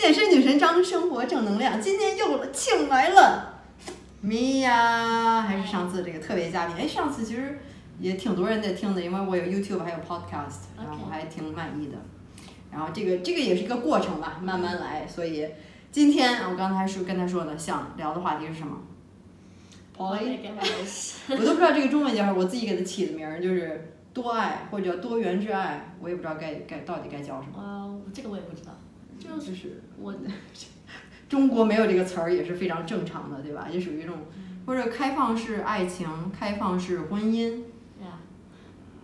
健身女神张，生活正能量。今天又了，请来了米娅，还是上次这个特别嘉宾。哎，上次其实也挺多人在听的，因为我有 YouTube 还有 Podcast，然后我还挺满意的。然后这个这个也是一个过程吧，慢慢来。所以今天我刚才是跟他说的，想聊的话题是什么？我我都不知道这个中文叫什么，我自己给它起的名儿就是多爱或者叫多元之爱，我也不知道该该到底该叫什么。呃，这个我也不知道，就是我 中国没有这个词儿也是非常正常的，对吧？也属于一种或者开放式爱情、开放式婚姻。对呀，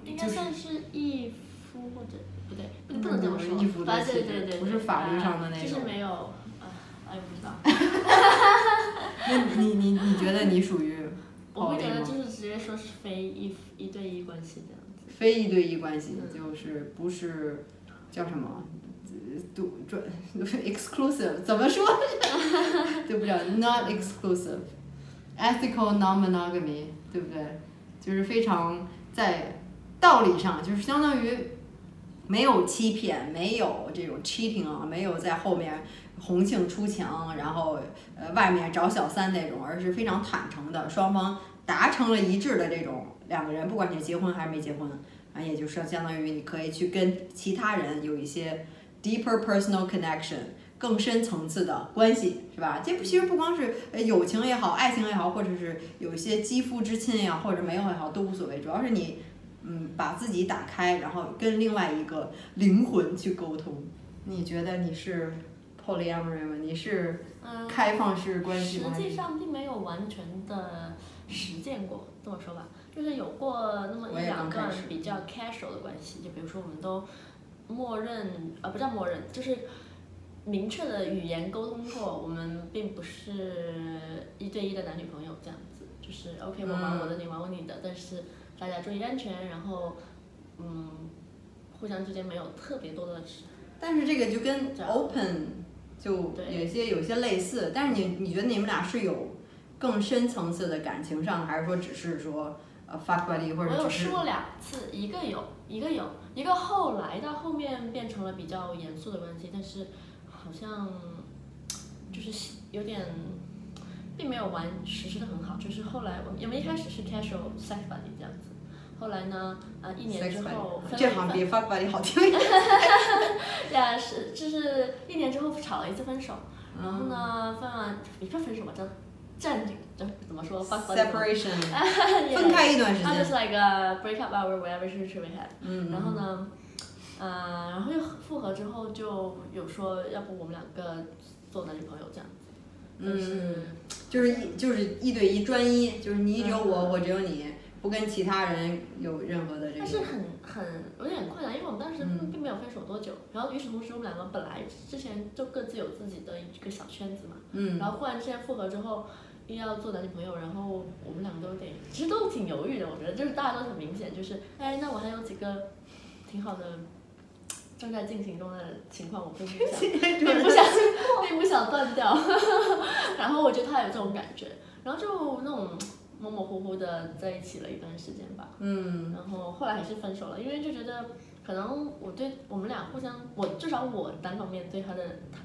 应该算是一夫或者不对，不不能这么说，一夫反正对对对，不是法律上的那种。就是没有，啊，我也不知道。那你你你觉得你属于？我会觉得就是直接说是非一一对一关系这样子。非一对一关系就是不是叫什么？独专 exclusive 怎么说？对不对？Not exclusive，ethical non-monogamy，对不对？就是非常在道理上，就是相当于没有欺骗，没有这种 cheating 啊，没有在后面。红杏出墙，然后呃外面找小三那种，而是非常坦诚的，双方达成了一致的这种两个人，不管你结婚还是没结婚，啊，也就是相当于你可以去跟其他人有一些 deeper personal connection，更深层次的关系，是吧？这不其实不光是友情也好，爱情也好，或者是有一些肌肤之亲呀，或者没有也好，都无所谓，主要是你嗯把自己打开，然后跟另外一个灵魂去沟通。你觉得你是？Polyamory 吗？你是开放式关系吗？实际上并没有完全的实践过，这么说吧，就是有过那么一两段比较 casual 的关系，就比如说我们都默认，呃，不叫默认，就是明确的语言沟通过，我们并不是一对一的男女朋友这样子，就是 OK，我玩我的，你玩我你的，但是大家注意安全，然后嗯，互相之间没有特别多的。但是这个就跟 open。就有些有些类似，但是你你觉得你们俩是有更深层次的感情上的，还是说只是说呃 fuck buddy 或者我有试过两次，一个有一个有一个后来到后面变成了比较严肃的关系，但是好像就是有点并没有完实施的很好，就是后来我因为一开始是 casual sex buddy 这样子。后来呢？呃，一年之后分这好像比 fuck buddy 好听。呀，是就是一年之后吵了一次分手，然后呢，分完也不分手吧，叫暂停，就怎么说。Separation。分开一段时间。Just like a break up our whatever situation we had。嗯。然后呢，嗯，然后又复合之后就有说，要不我们两个做男女朋友这样子。嗯。就是一就是一对一专一，就是你只有我，我只有你。不跟其他人有任何的这个，但是很很有点困难，因为我们当时并没有分手多久，然后与此同时我们两个本来之前就各自有自己的一个小圈子嘛，嗯，然后忽然之间复合之后又要做男女朋友，然后我们两个都有点，其实都挺犹豫的，我觉得就是大家都很明显，就是哎，那我还有几个挺好的正在进行中的情况，我并不想并不想并不想断掉，然后我觉得他有这种感觉，然后就那种。模模糊糊的在一起了一段时间吧，嗯，然后后来还是分手了，因为就觉得可能我对我们俩互相，我至少我单方面对他的他，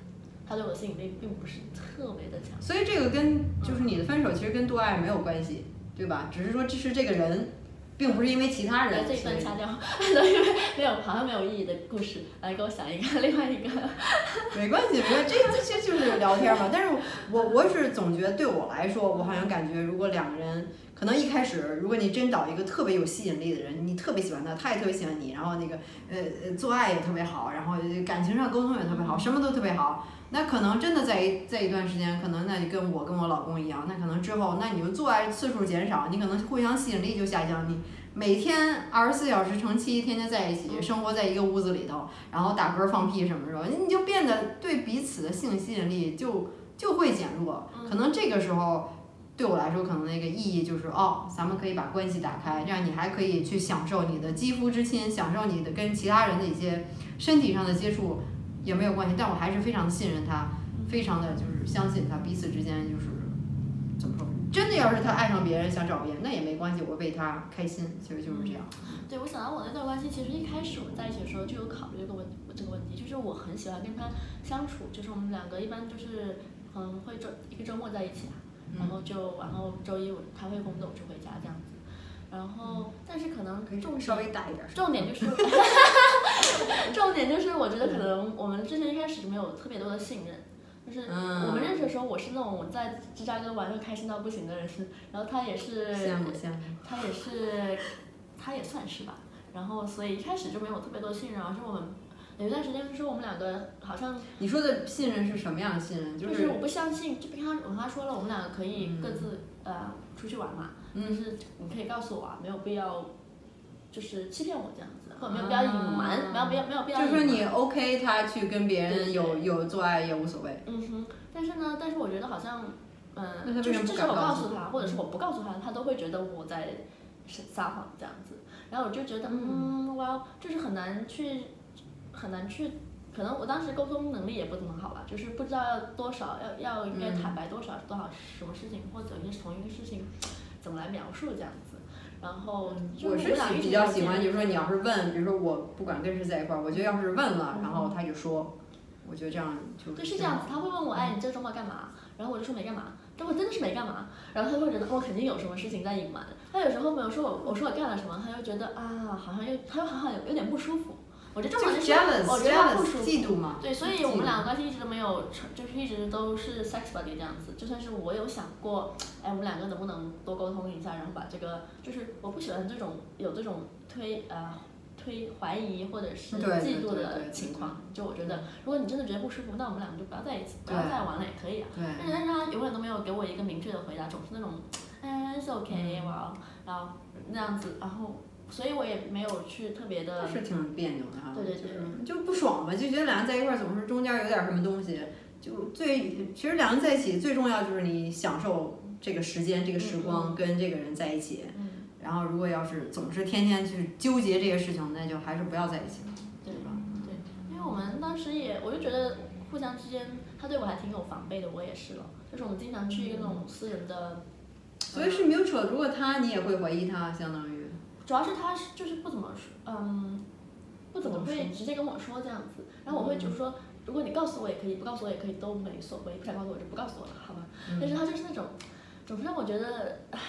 他对我的吸引力并不是特别的强，所以这个跟就是你的分手其实跟多爱没有关系，对吧？只是说这是这个人。并不是因为其他人，这一段掐掉，都因为没有好像没有意义的故事，来给我想一个 另外一个。没关系，没关系，这这些就是聊天嘛。但是我我是总觉得对我来说，我好像感觉如果两个人可能一开始，如果你真找一个特别有吸引力的人，你特别喜欢他，他也特别喜欢你，然后那个呃呃做爱也特别好，然后感情上沟通也特别好，什么都特别好，那可能真的在一在一段时间，可能那你跟我跟我老公一样，那可能之后那你们做爱次数减少，你可能互相吸引力就下降，你。每天二十四小时乘七，天天在一起，生活在一个屋子里头，然后打嗝放屁什么时候，你就变得对彼此的性吸引力就就会减弱。可能这个时候对我来说，可能那个意义就是哦，咱们可以把关系打开，这样你还可以去享受你的肌肤之亲，享受你的跟其他人的一些身体上的接触也没有关系。但我还是非常信任他，非常的就是相信他，彼此之间就是怎么说真的要是他爱上别人想找别人，那也没关系，我为他开心，其实就是这样。对，我想到我那段关系，其实一开始我们在一起的时候就有考虑这个问这个问题，就是我很喜欢跟他相处，就是我们两个一般就是嗯会周一个周末在一起啊，然后就然后周一我他会工作我就回家这样子，然后但是可能重稍微大一点，重点就是 重点就是我觉得可能我们之前一开始没有特别多的信任。就是我们认识的时候，我是那种在芝加哥玩的开心到不行的人，然后他也是，他也是，他也算是吧。然后所以一开始就没有特别多信任，而是我们有一段时间就是我们两个好像。你说的信任是什么样的信任？就是我不相信，就跟他我和他说了，我们两个可以各自呃出去玩嘛，但是你可以告诉我啊，没有必要就是欺骗我这样子。或者没有必要隐瞒，没有必要没有必要。就说你 OK，他去跟别人有有做爱也无所谓。嗯哼，但是呢，但是我觉得好像，嗯，就是至少我告诉他，或者是我不告诉他，他都会觉得我在撒谎这样子。然后我就觉得，嗯，哇，就是很难去，很难去，可能我当时沟通能力也不怎么好吧，就是不知道要多少，要要应该坦白多少多少什么事情，或者一些同一个事情怎么来描述这样子。然后我是比较喜欢，就是说你要是问，比如说我不管跟谁在一块儿，我觉得要是问了，然后他就说，我觉得这样就对是这样子。他会问我，哎，你这周末干嘛？然后我就说没干嘛。但我真的是没干嘛。然后他会觉得我肯定有什么事情在隐瞒。他有时候没有说我，我说我干了什么，他又觉得啊，好像又他又好像有有点不舒服。我觉得这种就是我觉得他不舒服，嫉妒嘛。对，所以我们两个关系一直都没有成，就是一直都是 sex buddy 这样子。就算是我有想过，哎，我们两个能不能多沟通一下，然后把这个，就是我不喜欢这种有这种推呃推怀疑或者是嫉妒的情况。就我觉得，如果你真的觉得不舒服，那我们两个就不要在一起，不要再玩了也可以啊。但是他永远都没有给我一个明确的回答，总是那种，哎，it's okay，哇，然后那样子，然后。所以我也没有去特别的，是挺别扭的哈，对对对，就不爽嘛，就觉得两人在一块儿总是中间有点什么东西，就最其实两人在一起最重要就是你享受这个时间这个时光跟这个人在一起，然后如果要是总是天天去纠结这些事情，那就还是不要在一起了，对吧？对，因为我们当时也，我就觉得互相之间，他对我还挺有防备的，我也是了，就是我们经常去一个那种私人的，所以是 mutual，如果他你也会怀疑他，相当于。主要是他是就是不怎么说，嗯，不怎么会直接跟我说这样子，然后我会就是说，如果你告诉我也可以，不告诉我也可以，都没所谓，不想告诉我就不告诉我了，好吧？但是他就是那种，总是让我觉得，唉，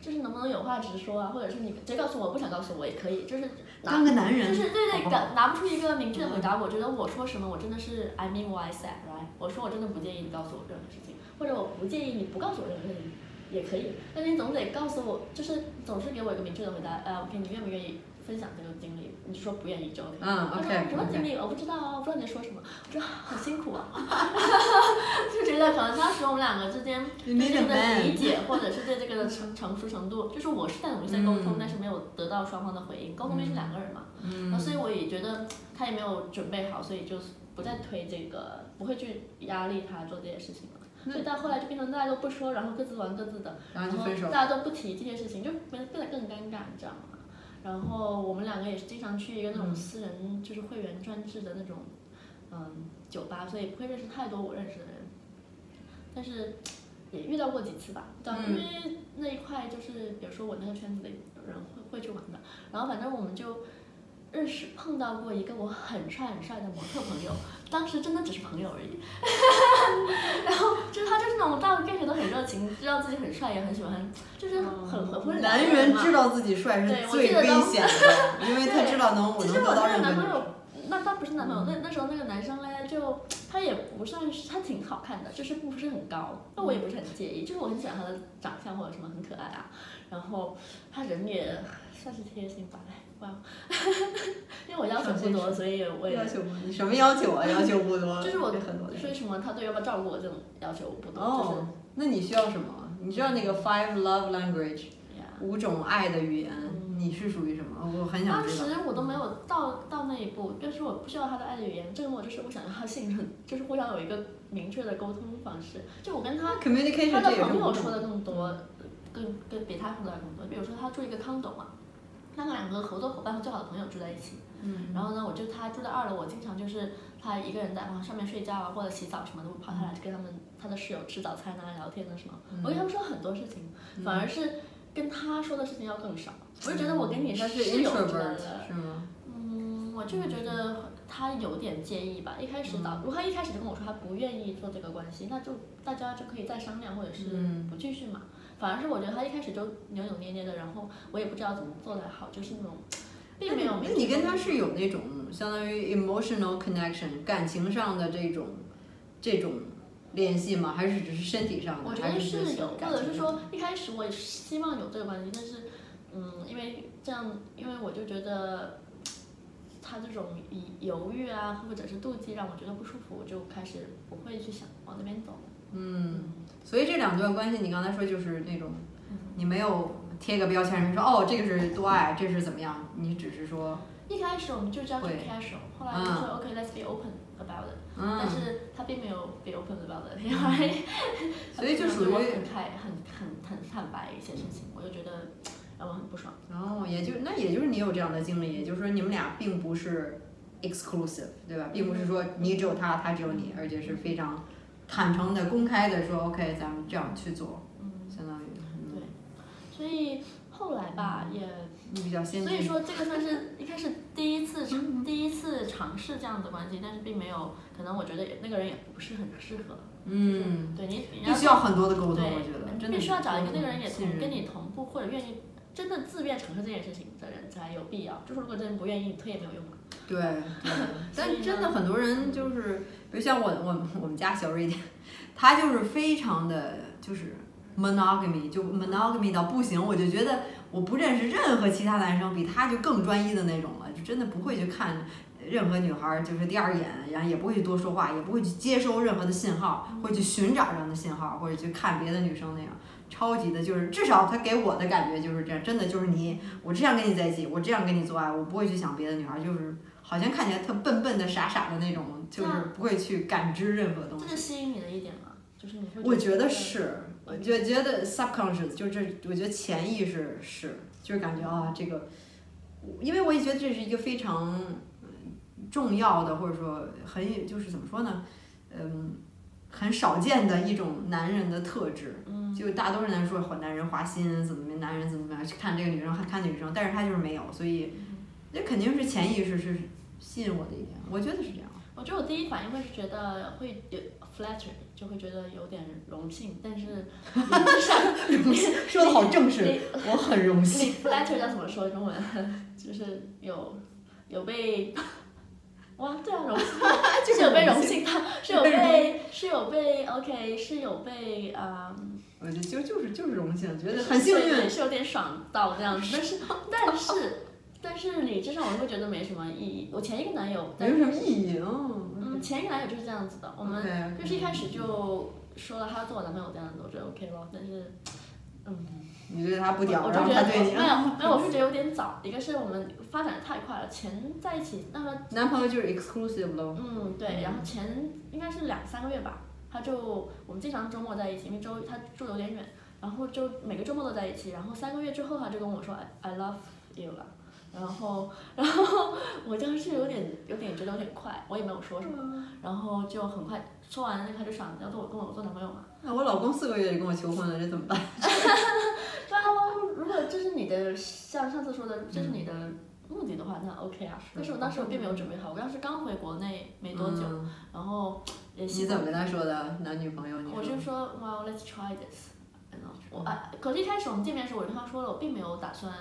就是能不能有话直说啊，或者是你直接告诉我不想告诉我也可以，就是当个男人，就是对对，拿拿不出一个明确的回答，我觉得我说什么我真的是 I mean what I said，right？我说我真的不介意你告诉我任何事情，或者我不介意你不告诉我任何事情。也可以，但你总得告诉我，就是总是给我一个明确的回答。呃，OK，你愿不愿意分享这个经历？你说不愿意就 OK。嗯，OK。什么经历？我不知道啊，我不知道你在说什么。我说好辛苦啊，就觉得可能当时我们两个之间对这个的理解，或者是对这个的成成熟程度，就是我是在努力在沟通，但是没有得到双方的回应。沟通毕竟是两个人嘛，嗯。所以我也觉得他也没有准备好，所以就不再推这个，不会去压力他做这些事情了。所以到后来就变成大家都不说，然后各自玩各自的，然后大家都不提这件事情，就变变得更尴尬，你知道吗？然后我们两个也是经常去一个那种私人，就是会员专制的那种，嗯，酒吧，所以不会认识太多我认识的人。但是也遇到过几次吧，因为那一块就是比如说我那个圈子的人会会去玩的，然后反正我们就。认识碰到过一个我很帅很帅的模特朋友，当时真的只是朋友而已。然后就是他就是那种到跟谁都很热情，知道自己很帅，也很喜欢，就是很很会男人知道自己帅是最危险的，因为他知道能我能得到任何。那他不是男朋友，那那时候那个男生嘞，就他也不算是他挺好看的，就是不是很高，那我也不是很介意，就是我很喜欢他的长相或者什么很可爱啊，然后他人也算是贴心吧。因为我要求不多，所以我也要求不你什么要求啊？要求不多，就是我说什么他对要不要照顾我这种要求不多。哦，那你需要什么？你知道那个 Five Love Language，五种爱的语言，你是属于什么？我很想知道。当时我都没有到到那一步，但是我不需要他的爱的语言，这个我就是我想要他信任，就是互相有一个明确的沟通方式。就我跟他，他的朋友说的更多，更更比他说的更多。比如说他住一个 condo 嘛。那个两个合作伙伴和最好的朋友住在一起，嗯。然后呢，我就他住在二楼，我经常就是他一个人在上面睡觉啊，或者洗澡什么的，我跑下来跟他们他的室友吃早餐啊、聊天啊什么。我跟他们说很多事情，反而是跟他说的事情要更少。我就觉得我跟你是有的，是吗？嗯，我就是觉得他有点介意吧。一开始导，如果他一开始就跟我说他不愿意做这个关系，那就大家就可以再商量，或者是不继续嘛。反而是我觉得他一开始就扭扭捏捏的，然后我也不知道怎么做才好，就是那种，并没有。那你跟他是有那种相当于 emotional connection 感情上的这种这种联系吗？还是只是身体上的？我觉得是有，或者是说一开始我希望有这个关系，但是嗯，因为这样，因为我就觉得他这种犹豫啊，或者是妒忌让我觉得不舒服，我就开始不会去想往那边走。嗯。所以这两段关系，你刚才说就是那种，你没有贴个标签，说哦这个是多爱，这是怎么样？你只是说。一开始我们就叫做 casual，后来就说 OK，let's be open about it。嗯。但是他并没有 be open about it，因为。所以就属于。很开，很很很坦白一些事情，我就觉得让我很不爽。哦，也就那也就是你有这样的经历，也就是说你们俩并不是 exclusive，对吧？并不是说你只有他，他只有你，而且是非常。坦诚的、公开的说，OK，咱们这样去做，嗯相当于。对，所以后来吧，也。你比较先进。所以说，这个算是一开始第一次尝第一次尝试这样的关系，但是并没有，可能我觉得那个人也不是很适合。嗯。对你，必须要很多的沟通，我觉得。必须要找一个那个人也同跟你同步或者愿意真的自愿尝试这件事情的人才有必要。就是如果这人不愿意，你推也没有用。对，但真的很多人就是，比如像我我我们家小瑞典，他就是非常的就是 monogamy，就 monogamy 到不行，我就觉得我不认识任何其他男生比他就更专一的那种了，就真的不会去看任何女孩就是第二眼，然后也不会去多说话，也不会去接收任何的信号，或者去寻找这样的信号，或者去看别的女生那样。超级的，就是至少他给我的感觉就是这样，真的就是你，我这样跟你在一起，我这样跟你做爱，我不会去想别的女孩，就是好像看起来特笨笨的、傻傻的那种，就是不会去感知任何东西。这是吸引你的一点吗？就是你会。我觉得是，我觉觉得 subconscious 就这，我觉得潜意识是，就是感觉啊，这个，因为我也觉得这是一个非常重要的，或者说很就是怎么说呢，嗯。很少见的一种男人的特质，就大多数人说男人花心怎么男人怎么怎么样去看这个女生还看女生，但是他就是没有，所以那肯定是潜意识是吸引我的一点，我觉得是这样。我觉得我第一反应会是觉得会有 flatter，就会觉得有点荣幸，但是荣幸说的好正式，我很荣幸。flatter 叫怎么说中文？就是有有被。哇，对啊，荣幸，是有被荣幸的，是有被，是有被，OK，是有被，嗯，我觉得就就是就是荣幸，觉得很幸运，是有点爽到这样子，但是但是但是理智上我会觉得没什么意义。我前一个男友没什么意义嗯，前一个男友就是这样子的，我们就是一开始就说了他要做我男朋友这样子，我觉得 OK 咯，但是，嗯。你觉得他不屌，然后他对你？没有没有，我是觉得有点早。一个是我们发展的太快了，前在一起那么。男朋友就是 exclusive 咯。嗯，对，然后前应该是两三个月吧，他就我们经常周末在一起，因为周他住的有点远，然后就每个周末都在一起。然后三个月之后，他就跟我说 I I love you 了。然后然后我当时有点有点觉得有点快，我也没有说什么。然后就很快说完了，他就想要做我跟我做男朋友嘛。那我老公四个月就跟我求婚了，这怎么办？对啊，如果这是你的，像上次说的，这是你的目的的话，那 OK 啊。但是我当时我并没有准备好，我当时刚回国内没多久，然后也。你怎么跟他说的？男女朋友？我就说，Well, let's try this。我啊，可是一开始我们见面的时候，我跟他说了，我并没有打算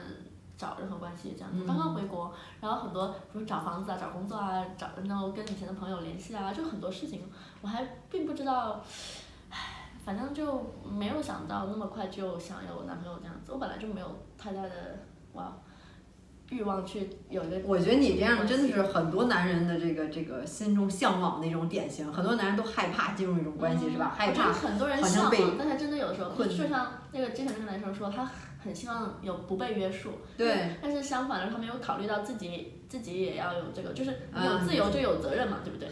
找任何关系，这样。刚刚回国，然后很多，比如找房子啊、找工作啊、找然后跟以前的朋友联系啊，就很多事情，我还并不知道。唉反正就没有想到那么快就想有男朋友这样子，我本来就没有太大的哇欲望去有一个。我觉得你这样真的是很多男人的这个这个心中向往的一种典型，很多男人都害怕进入一种关系，是吧？害怕。很多人向往，但是真的有的时候，就像那个之前那个男生说，他很希望有不被约束。对。但是相反的，他没有考虑到自己自己也要有这个，就是有自由就有责任嘛，对不对？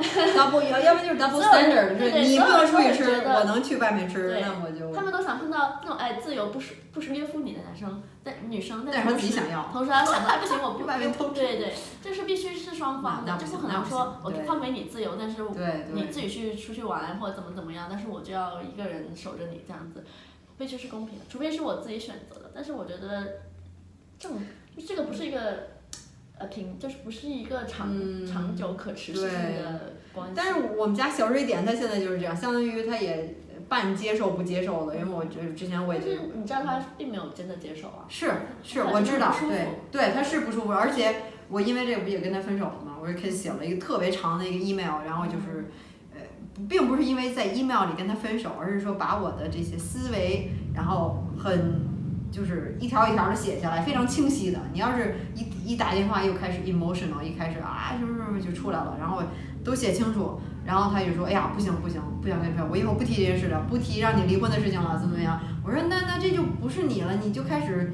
double 要要不就是 double standard，就是对你不能出去吃，我能去外面吃，对那我就他们都想碰到那种哎自由不是不是约束你的男生，但女生，但是他同时自己想要。同时还想到哎不行我 不外面偷吃对对，这是必须是双方的，就不可能说我行对放给你自由，但是你自己去出去玩或者怎么怎么样，但是我就要一个人守着你这样子，非这是公平的，除非是我自己选择的。但是我觉得这种就这个不是一个呃平，就是不是一个长、嗯长久可持续性的关系。但是我们家小瑞典他现在就是这样，相当于他也半接受不接受的，因为我觉得之前我也但觉得是你知道他并没有真的接受啊。是是，我知道对对，他是不舒服，而且我因为这个不也跟他分手了嘛？我就给写了一个特别长的一个 email，然后就是，呃，并不是因为在 email 里跟他分手，而是说把我的这些思维，然后很就是一条一条的写下来，非常清晰的。你要是一一打电话又开始 emotional，一开始啊什么什么就出来了，然后都写清楚，然后他就说，哎呀，不行不行，不想跟你说，我以后不提这件事了，不提让你离婚的事情了，怎么怎么样？我说那那这就不是你了，你就开始。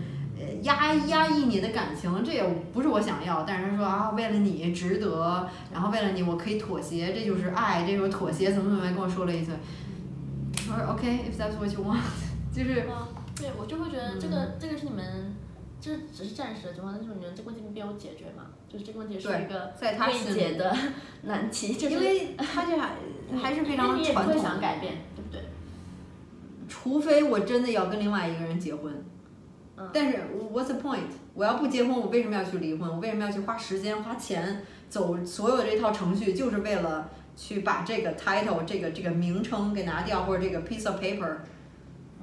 呃，压压抑你的感情，这也不是我想要。但是他说啊，为了你值得，然后为了你我可以妥协，这就是爱，这就是妥协，怎么怎么样，跟我说了一顿。我说 OK，if、that's what you want，就是啊，对我就会觉得这个、这个是你们，这只是暂时的情况，但是你们这个问题没有解决嘛？就是这个问题是一个在他未解的 难题，就是因为他这还 还是非常你也不会传统，想改变，对不对？除非我真的要跟另外一个人结婚。嗯但是 what's the point？我要不结婚，我为什么要去离婚？我为什么要去花时间、花钱走所有的这套程序，就是为了去把这个 title 这个这个名称给拿掉，或者这个 piece of paper。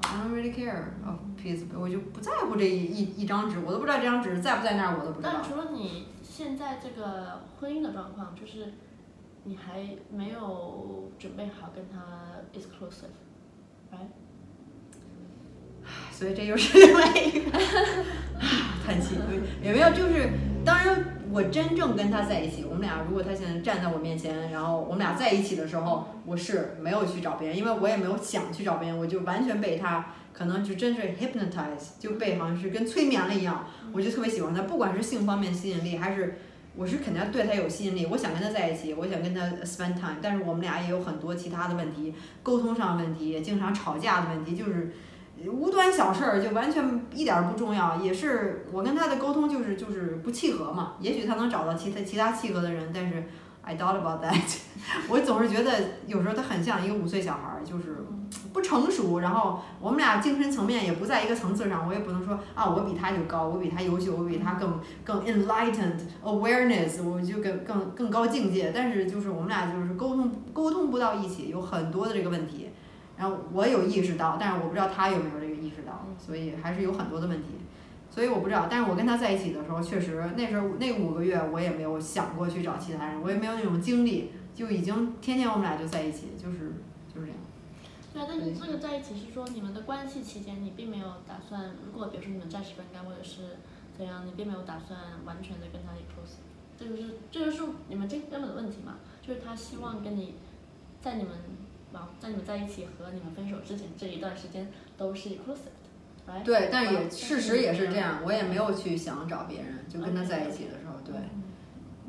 I don't really care of piece，of- 我就不在乎这一一一张纸，我都不知道这张纸在不在那儿，我都不知道但。除了你现在这个婚姻的状况，就是你还没有准备好跟他 exclusive，right？所以这又是另外一个叹气，有没有？就是当然，我真正跟他在一起，我们俩如果他现在站在我面前，然后我们俩在一起的时候，我是没有去找别人，因为我也没有想去找别人，我就完全被他可能就真是 hypnotize，就被好像是跟催眠了一样，我就特别喜欢他，不管是性方面吸引力，还是我是肯定对他有吸引力，我想跟他在一起，我想跟他 spend time，但是我们俩也有很多其他的问题，沟通上问题，经常吵架的问题，就是。无端小事儿就完全一点儿不重要，也是我跟他的沟通就是就是不契合嘛。也许他能找到其他其他契合的人，但是 I doubt about that。我总是觉得有时候他很像一个五岁小孩儿，就是不成熟，然后我们俩精神层面也不在一个层次上。我也不能说啊，我比他就高，我比他优秀，我比他更更 enlightened awareness，我就更更更高境界。但是就是我们俩就是沟通沟通不到一起，有很多的这个问题。然后我有意识到，但是我不知道他有没有这个意识到，所以还是有很多的问题。所以我不知道，但是我跟他在一起的时候，确实那时候那五个月我也没有想过去找其他人，我也没有那种精力，就已经天天我们俩就在一起，就是就是这样。对啊，但是这个在一起是说你们的关系期间，你并没有打算，如果比如说你们暂时分开或者是怎样，你并没有打算完全的跟他 close，这就是这就是你们这根本的问题嘛，就是他希望跟你在你们啊在你们在一起和你们分手之前这一段时间都是 inclusive 的，right？对，但是也啊事实也是这样，我也没有去想找别人，就跟他在一起的时候，对，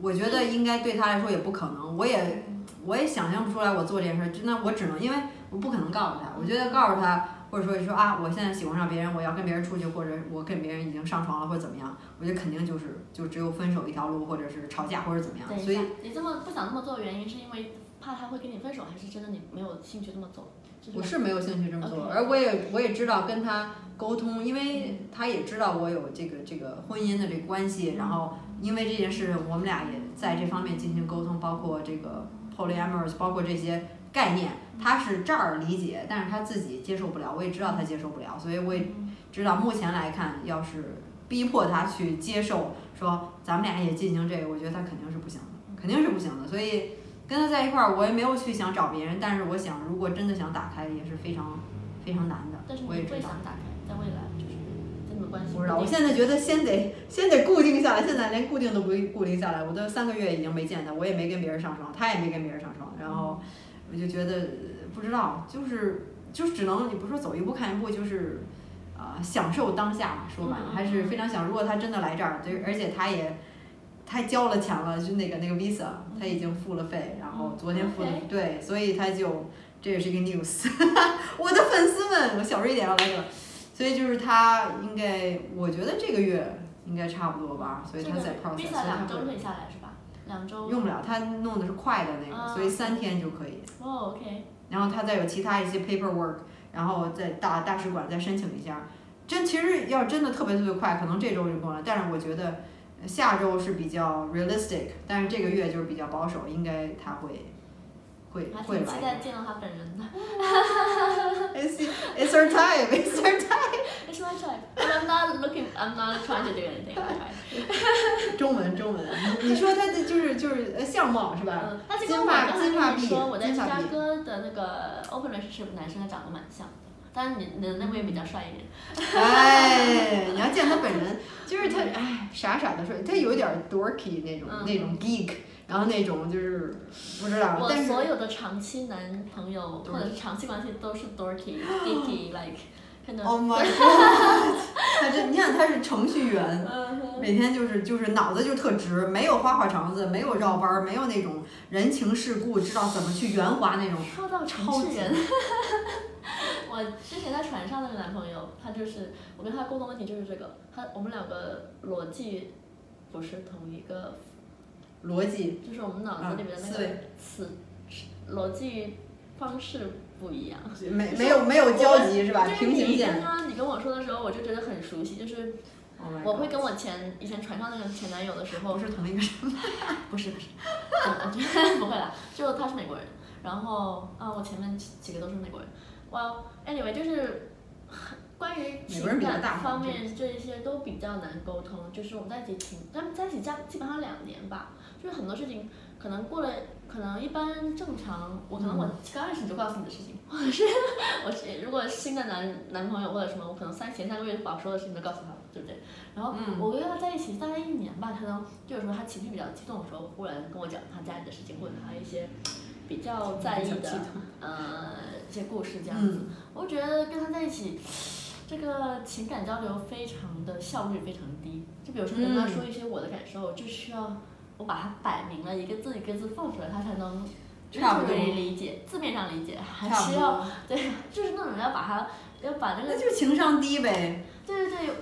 我觉得应该对他来说也不可能，我也我也想象不出来我做这件事儿，真的我只能因为我不可能告诉他，我觉得告诉他。或者说你说啊，我现在喜欢上别人，我要跟别人出去，或者我跟别人已经上床了，或者怎么样，我觉得肯定就是就只有分手一条路，或者是吵架，或者怎么样。所以你这么不想那么做的原因是因为怕他会跟你分手，还是真的你没有兴趣这么做？我是没有兴趣这么做而我也我也知道跟他沟通，因为他也知道我有这个这个婚姻的这个关系，然后因为这件事，我们俩也在这方面进行沟通，包括这个 polyamorous，包括这些概念，他是这儿理解，但是他自己接受不了，我也知道他接受不了，所以我也知道目前来看，要是逼迫他去接受，说咱们俩也进行这个，我觉得他肯定是不行的，肯定是不行的，所以。跟他在一块儿，我也没有去想找别人，但是我想，如果真的想打开，也是非常非常难的但是。你我也会想。打开，在未来就是在你们关系不知道，我现在觉得先得先得固定下来，现在连固定都不固定下来，我都三个月已经没见他，我也没跟别人上床，他也没跟别人上床，然后我就觉得呃不知道，就是就只能你不说走一步看一步，就是啊、享受当下嘛，说白了还是非常想，如果他真的来这儿，对，而且他也。他交了钱了，就那个那个 visa，他已经付了费，然后昨天付的对，所以他就这也是一个 news，我的粉丝们，我小瑞典要来了，所以就是他应该，我觉得这个月应该差不多吧，所以他在 process，所以两周可以下来是吧？两周用不了，他弄的是快的那个，所以三天就可以。哦，OK。然后他再有其他一些 paperwork，然后在大大使馆再申请一下。真其实要真的特别特别快，可能这周就过了。但是我觉得下周是比较 realistic，但是这个月就是比较保守，应该他会会会来。期待见到他本人的。It's it's our time, it's our time. It's my time. I'm not looking, I'm not trying to do anything. 中文中文，你说他的就是就是呃相貌是吧？金发金发碧，说我在芝加哥的那个 open relationship 男生，他长得蛮像。但是你你的那位比较帅一点。哎，你要见他本人，就是他，哎，傻傻的帅，他有点 dorky 那种那种 geek，然后那种就是不知道。我所有的长期男朋友或者是长期关系都是 dorky geeky like。Oh my god！他这你看他是程序员，每天就是就是脑子就特直，没有花花肠子，没有绕弯儿，没有那种人情世故，知道怎么去圆滑那种。说到程序员。我之前在船上那个男朋友，他就是我跟他沟通问题就是这个，他我们两个逻辑不是同一个逻辑，就是我们脑子里面的那个词逻辑方式不一样，没没有没有交集是吧？平行线。你跟他你跟我说的时候，我就觉得很熟悉，就是我会跟我前以前船上那个前男友的时候，不是同一个人，不是不是，不会啦，就他是美国人，然后啊我前面几个都是美国人。Well, anyway，就是关于情感方面这一些都比较难沟通。就是我们在一起挺，咱们在一起加基本上两年吧。就是很多事情可能过了，可能一般正常，我可能我刚开始就告诉你的事情，或者是我是如果新的男男朋友或者什么，我可能三前三个月把我说的事情都告诉他了，对不对？然后我跟他在一起大概一年吧，他能就有时候他情绪比较激动的时候，忽然跟我讲他家里的事情，或者他一些比较在意的，呃。一些故事这样子，我觉得跟他在一起，这个情感交流非常的效率非常低。就比如说跟他说一些我的感受，就需要我把它摆明了一个字一个字放出来，他才能差不多理解，字面上理解，还是要 对，就是那种要把它要把那个。那就情商低呗。对对对，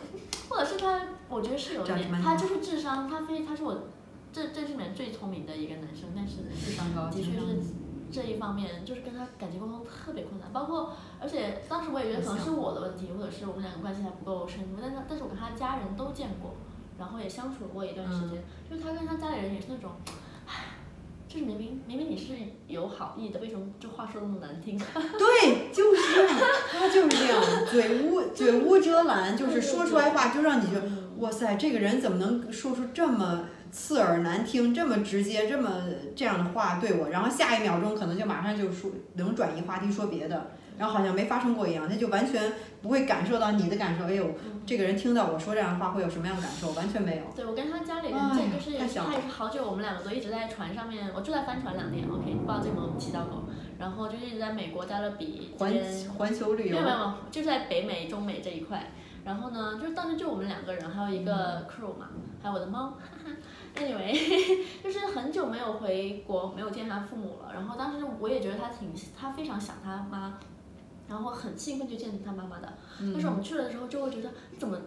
或者是他，我觉得是有点，他就是智商，他非他是我这这里面最聪明的一个男生，但是智商高，的确是。这一方面就是跟他感情沟通特别困难，包括而且当时我也觉得可能是我的问题，或者是我们两个关系还不够深入。但是但是我跟他家人都见过，然后也相处过一段时间，就是他跟他家里人也是那种，唉，就是明明明明你是有好意的，为什么这话说那么难听？对，就是这样，他就是这样，嘴无嘴无遮拦，就是说出来话就让你觉得，哇塞，这个人怎么能说出这么。刺耳难听，这么直接，这么这样的话对我，然后下一秒钟可能就马上就说能转移话题说别的，然后好像没发生过一样，他就完全不会感受到你的感受。哎呦，这个人听到我说这样的话会有什么样的感受？完全没有。对我跟他家里人，这就是他也是好久，我们两个都一直在船上面，我住在帆船两年，OK，不知道这有提到过。然后就一直在美国待了比环环球旅游，没有没有，就在北美、中美这一块。然后呢，就是当时就我们两个人，还有一个 crew 嘛，还有我的猫。哈哈 Anyway，就是很久没有回国，没有见他父母了。然后当时我也觉得他挺，他非常想他妈，然后很兴奋去见他妈妈的。但是我们去了的时候，就会觉得怎么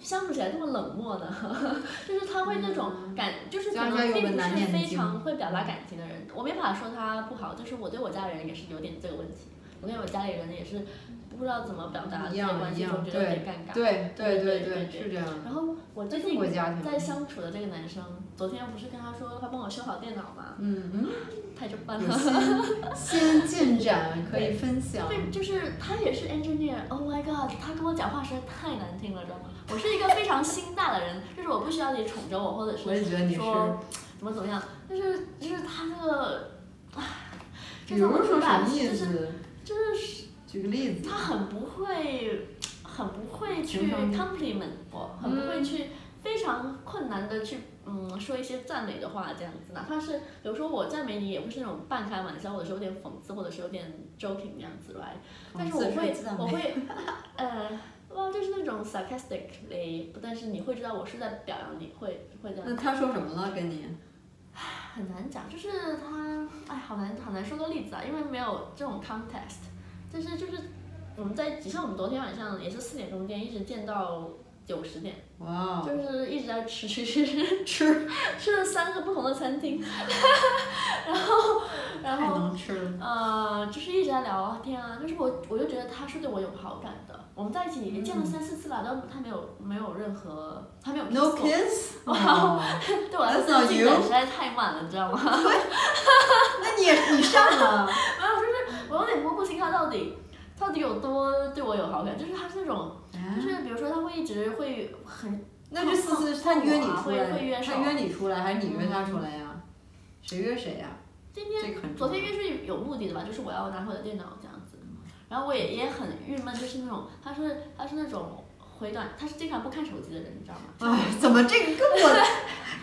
相处起来这么冷漠呢？就是他会那种感，就是可能并不是非常会表达感情的人。我没法说他不好，就是我对我家里人也是有点这个问题。我跟我家里人也是。不知道怎么表达这些关系，总觉得有点尴尬。对对对对，是这样。然后我最近在相处的这个男生，昨天不是跟他说他帮我修好电脑吗？嗯嗯。太就办了。新进展可以分享。对，就是他也是 engineer。Oh my god，他跟我讲话实在太难听了，知道吗？我是一个非常心大的人，就是我不需要你宠着我，或者是说怎么怎么样，但是就是他那个，唉，比如说什么意思？就是。举个例子，他很不会，很不会去 compliment 我，很不会去非常困难的去嗯说一些赞美的话这样子，哪怕是比如说我赞美你，也不是那种半开玩笑，或者是有点讽刺，或者是有点 joking 那样子来，但是我会我会呃哇，就是那种 sarcastically，但是你会知道我是在表扬你，会会这样。那他说什么了？跟你？很难讲，就是他，哎，好难好难说个例子啊，因为没有这种 context。但是就是我们在，像我们昨天晚上也是四点钟见，一直见到九十点。哇。就是一直在吃吃吃吃吃，吃了三个不同的餐厅，然后然后吃呃，就是一直在聊天啊，就是我我就觉得他是对我有好感的。我们在一起也见了三四次了，但他没有没有任何，他没有 no kiss，哇，对我来说进展实在太慢了，你知道吗？那你也你上了？没有，就是我有点摸不清他到底到底有多对我有好感，就是他是那种，就是比如说他会一直会很，那这次是他约你出来，他约你出来还是你约他出来呀？谁约谁呀？今天昨天约是有目的的吧？就是我要拿回我的电脑这样子。然后我也也很郁闷，就是那种他是他是那种回短，他是经常不看手机的人，你知道吗？哎，怎么这个跟我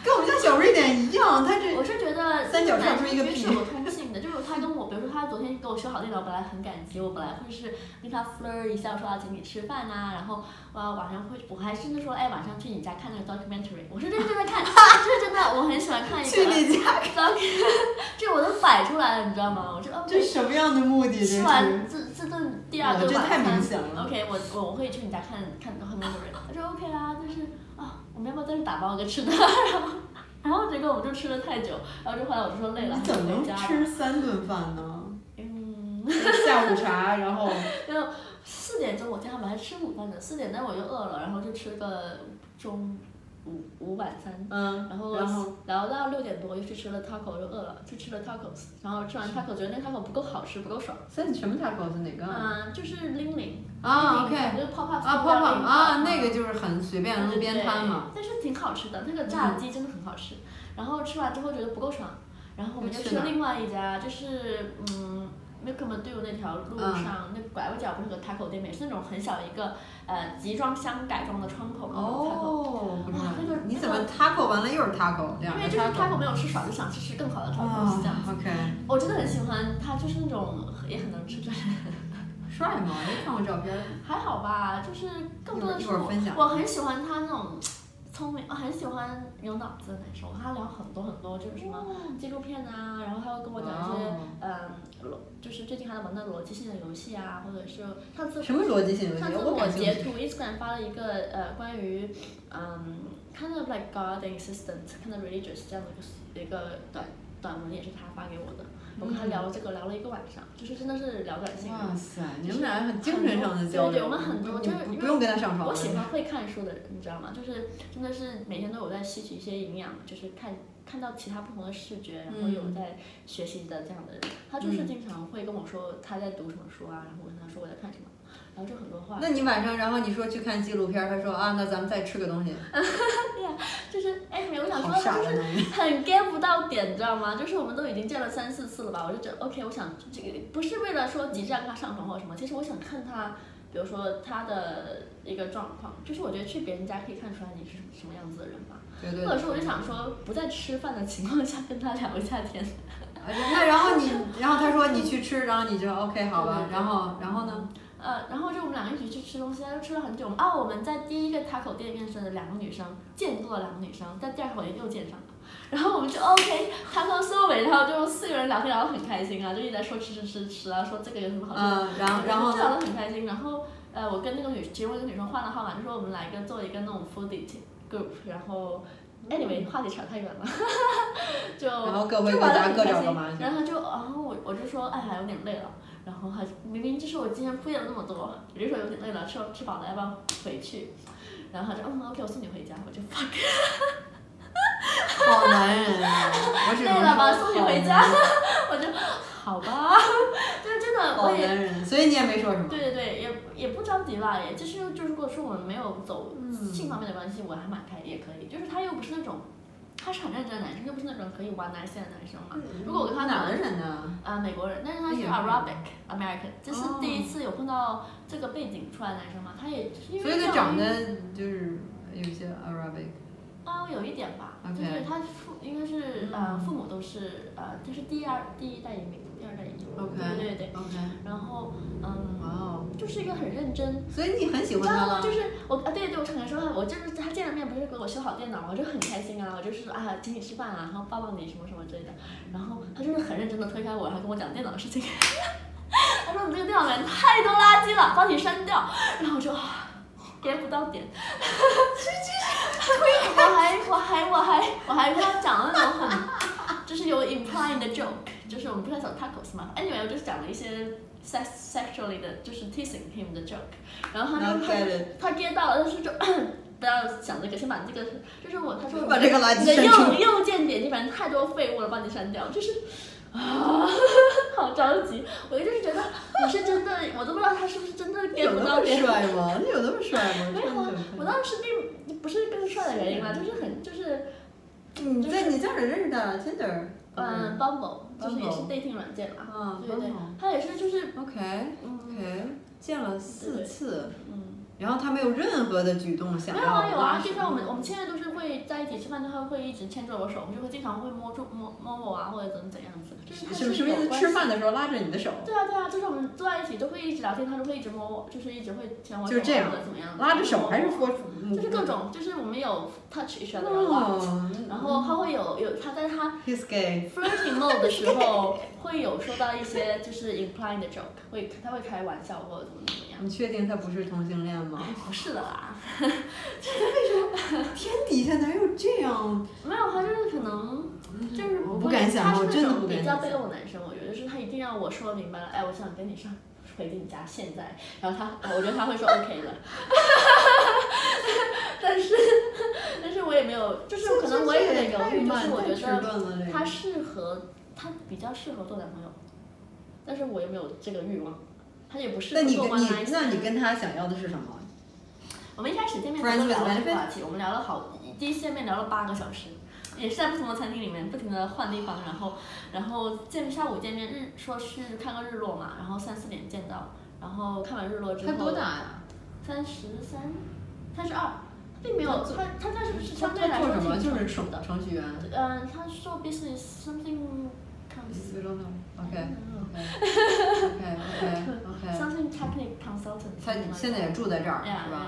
跟我们家小瑞点一样？他这我是觉得三角出一个是有通信的，就是他跟我，比如说他昨天给我修好电脑，本来很感激我，本来会是跟他 flirt 一下，说要请你吃饭呐，然后呃晚上会我还甚至说哎晚上去你家看那个 documentary，我是认真的看，就是真的我很喜欢看一个。去你家看。这我都摆出来了，你知道吗？我这这什么样的目的？吃完这这顿第二顿晚餐，OK，我我我会去你家看看 documentary，他说 OK 啊，但是啊我们要不要再去打包个吃的？然后。然后结果我们就吃了太久，然后就后来我就说累了，你怎么能吃三顿饭呢？嗯，下午茶，然后。然后四点钟我家本来吃午饭呢，四点钟我就饿了，然后就吃个中。午午晚餐，嗯，然后然后然后到六点多又去吃了 taco，就饿了，去吃了 tacos，然后吃完 taco 觉得那 taco 不够好吃，不够爽。三什么 taco 是哪个？嗯，就是 ling。啊，OK。就是泡泡。啊，泡泡啊，那个就是很随便路边摊嘛。但是挺好吃的，那个炸鸡真的很好吃。然后吃完之后觉得不够爽，然后我们就去了另外一家，就是嗯。A m a d u 那条路上，那拐个角不是个 taco 店，也是那种很小一个呃集装箱改装的窗口哦，那个你怎么 taco 完了又是 taco？因为就是 taco 没有吃爽，就想吃吃更好的 taco，是这样。OK。我真的很喜欢他，就是那种也很能吃。帅吗？没看过照片。还好吧，就是更多的是我很喜欢他那种。聪明，我很喜欢有脑子的男生，我跟他聊很多很多，就是什么纪录片啊，然后他会跟我讲一些，嗯，逻，就是最近还在玩的逻辑性的游戏啊，或者是上次什么逻辑性游戏？上次我截图 Instagram 发了一个呃关于嗯，kind of like God existence，kind of religious 这样的一个一个短短文，也是他发给我的。我跟他聊了这个，聊了一个晚上，就是真的是聊短信。哇塞，你们俩很精神上的交流。对对，我们很多就是不用跟他上床。我喜欢会看书的人，你知道吗？就是真的是每天都有在吸取一些营养，就是看看到其他不同的视觉，然后有在学习的这样的人。他就是经常会跟我说他在读什么书啊，然后我跟他说我在看什么。然后就很多话。那你晚上，然后你说去看纪录片，他说啊，那咱们再吃个东西。对呀，就是哎，我想说，就是 很 get 不到点，你知道吗？就是我们都已经见了三四次了吧，我就觉得 OK，我想这个不是为了说急着让他上床或者什么，其实我想看他，比如说他的一个状况，就是我觉得去别人家可以看出来你是什么样子的人嘛。对对。或者说我就想说，不在吃饭的情况下跟他聊一下天。那然后你，然后他说你去吃，然后你就 OK 好吧，然后然后呢？呃，然后就我们两个一起去吃东西，又吃了很久。啊，我们在第一个 taco 店认识的两个女生，见过了两个女生，在第二口也又见上了。然后我们就 OK，taco 收尾，然后就四个人聊天聊得很开心啊，就一直在说吃吃吃吃啊，说这个有什么好吃的。嗯，然后然后聊得很开心。然后呃，我跟那个女，其中一个女生换了号码，就说我们来一个做一个那种 foodie group。然后 anyway 话题扯太远了，就然后各回各家各找各妈然后就然后我我就说哎呀有点累了。然后还明明就是我今天铺垫了那么多，我就说有点累了，吃吃饱了要不要回去？然后他说嗯 OK，我送你回家，我就 fuck。好男人啊！累了吧，送你回家，我就好吧，就真的我也，所以你也没说什么。对对对，也也不着急吧，也就是就如果说我们没有走性方面的关系，我还蛮开，也可以，就是他又不是那种。他是很认真的男生，又不是那种可以玩男性的男生嘛。如果我跟他哪的人呢？啊，美国人，但是他是 Arabic American，这是第一次有碰到这个背景出来的男生嘛。他也所以他长得就是有些 Arabic。啊，有一点吧，就是他父应该是呃父母都是呃，他是第二第一代移民，第二代移民。OK。对对对。OK。然后，嗯，哇哦，就是一个很认真。所以你很喜欢他吗？就是我啊，对对，我常常说他，我就是他见了面不是给我修好电脑，我就很开心啊，我就是说啊，请你吃饭啊，然后抱抱你什么什么之类的。然后他就是很认真的推开我，然后跟我讲电脑的事情。他说你这个电脑里面太多垃圾了，帮你删掉。然后我就啊，get 不到点。我还我还我还我还跟他讲那种很，就是有 implying 的 joke，就是我们不是讲 tacos 嘛，anyway 我就讲了一些 sex sexually 的，就是 teasing him 的 joke，然后他就他他 get 到了，但是就不要想这个，先把这个，就是我他说把这个垃圾右右键点击反正太多废物了，帮你删掉，就是。啊，好着急！我就是觉得你是真的，我都不知道他是不是真的 get 不到点。有那么帅吗？你有那么帅吗？没有啊，我当时并不是更帅的原因嘛，就是很就是。你在你在哪认识的？Tinder。嗯，Bumble，就是也是 dating 软件嘛。嗯，对对。他也是就是。OK，OK，见了四次。嗯。然后他没有任何的举动想要。没有啊有啊，就像我们我们现在都是会在一起吃饭，他会一直牵着我手，我们就会经常会摸住摸摸我啊，或者怎么怎样子。就是什么什么意思？吃饭的时候拉着你的手。对啊对啊，就是我们坐在一起都会一直聊天，他都会一直摸我，就是一直会牵我手或者怎么样。拉着手还是说？就是各种，就是我们有 touch each other a lot，然后他会有有他在他 flirting mode 的时候会有说到一些就是 implying 的 joke，会他会开玩笑或者怎么怎么样。你确定他不是同性恋吗？不是的啦。这为什么？天底下哪有这样？没有，他就是可能就是我不敢想，我真的不敢想。比较被动的男生，我觉得是他一定要我说明白了，哎，我想跟你上回你家现在，然后他，我觉得他会说 OK 的。但是，但是我也没有，就是可能我也有点犹豫，就是我觉得他适合，他比较适合做男朋友，但是我又没有这个欲望。他也不是做 one night stand。那你跟他想要的是什么？我们一开始见面都聊了这个话题，我们聊了好，第一次见面聊了八个小时，也是在不同的餐厅里面不停的换地方，然后，然后见下午见面日说是看个日落嘛，然后三四点见到，然后看完日落之后。他多大呀？三十三，三十二，并没有他他但是是相对来说挺成熟的。程序员。嗯，他做 business something。OK，OK，OK，OK，OK。technical consultant。他现在也住在这儿，是吧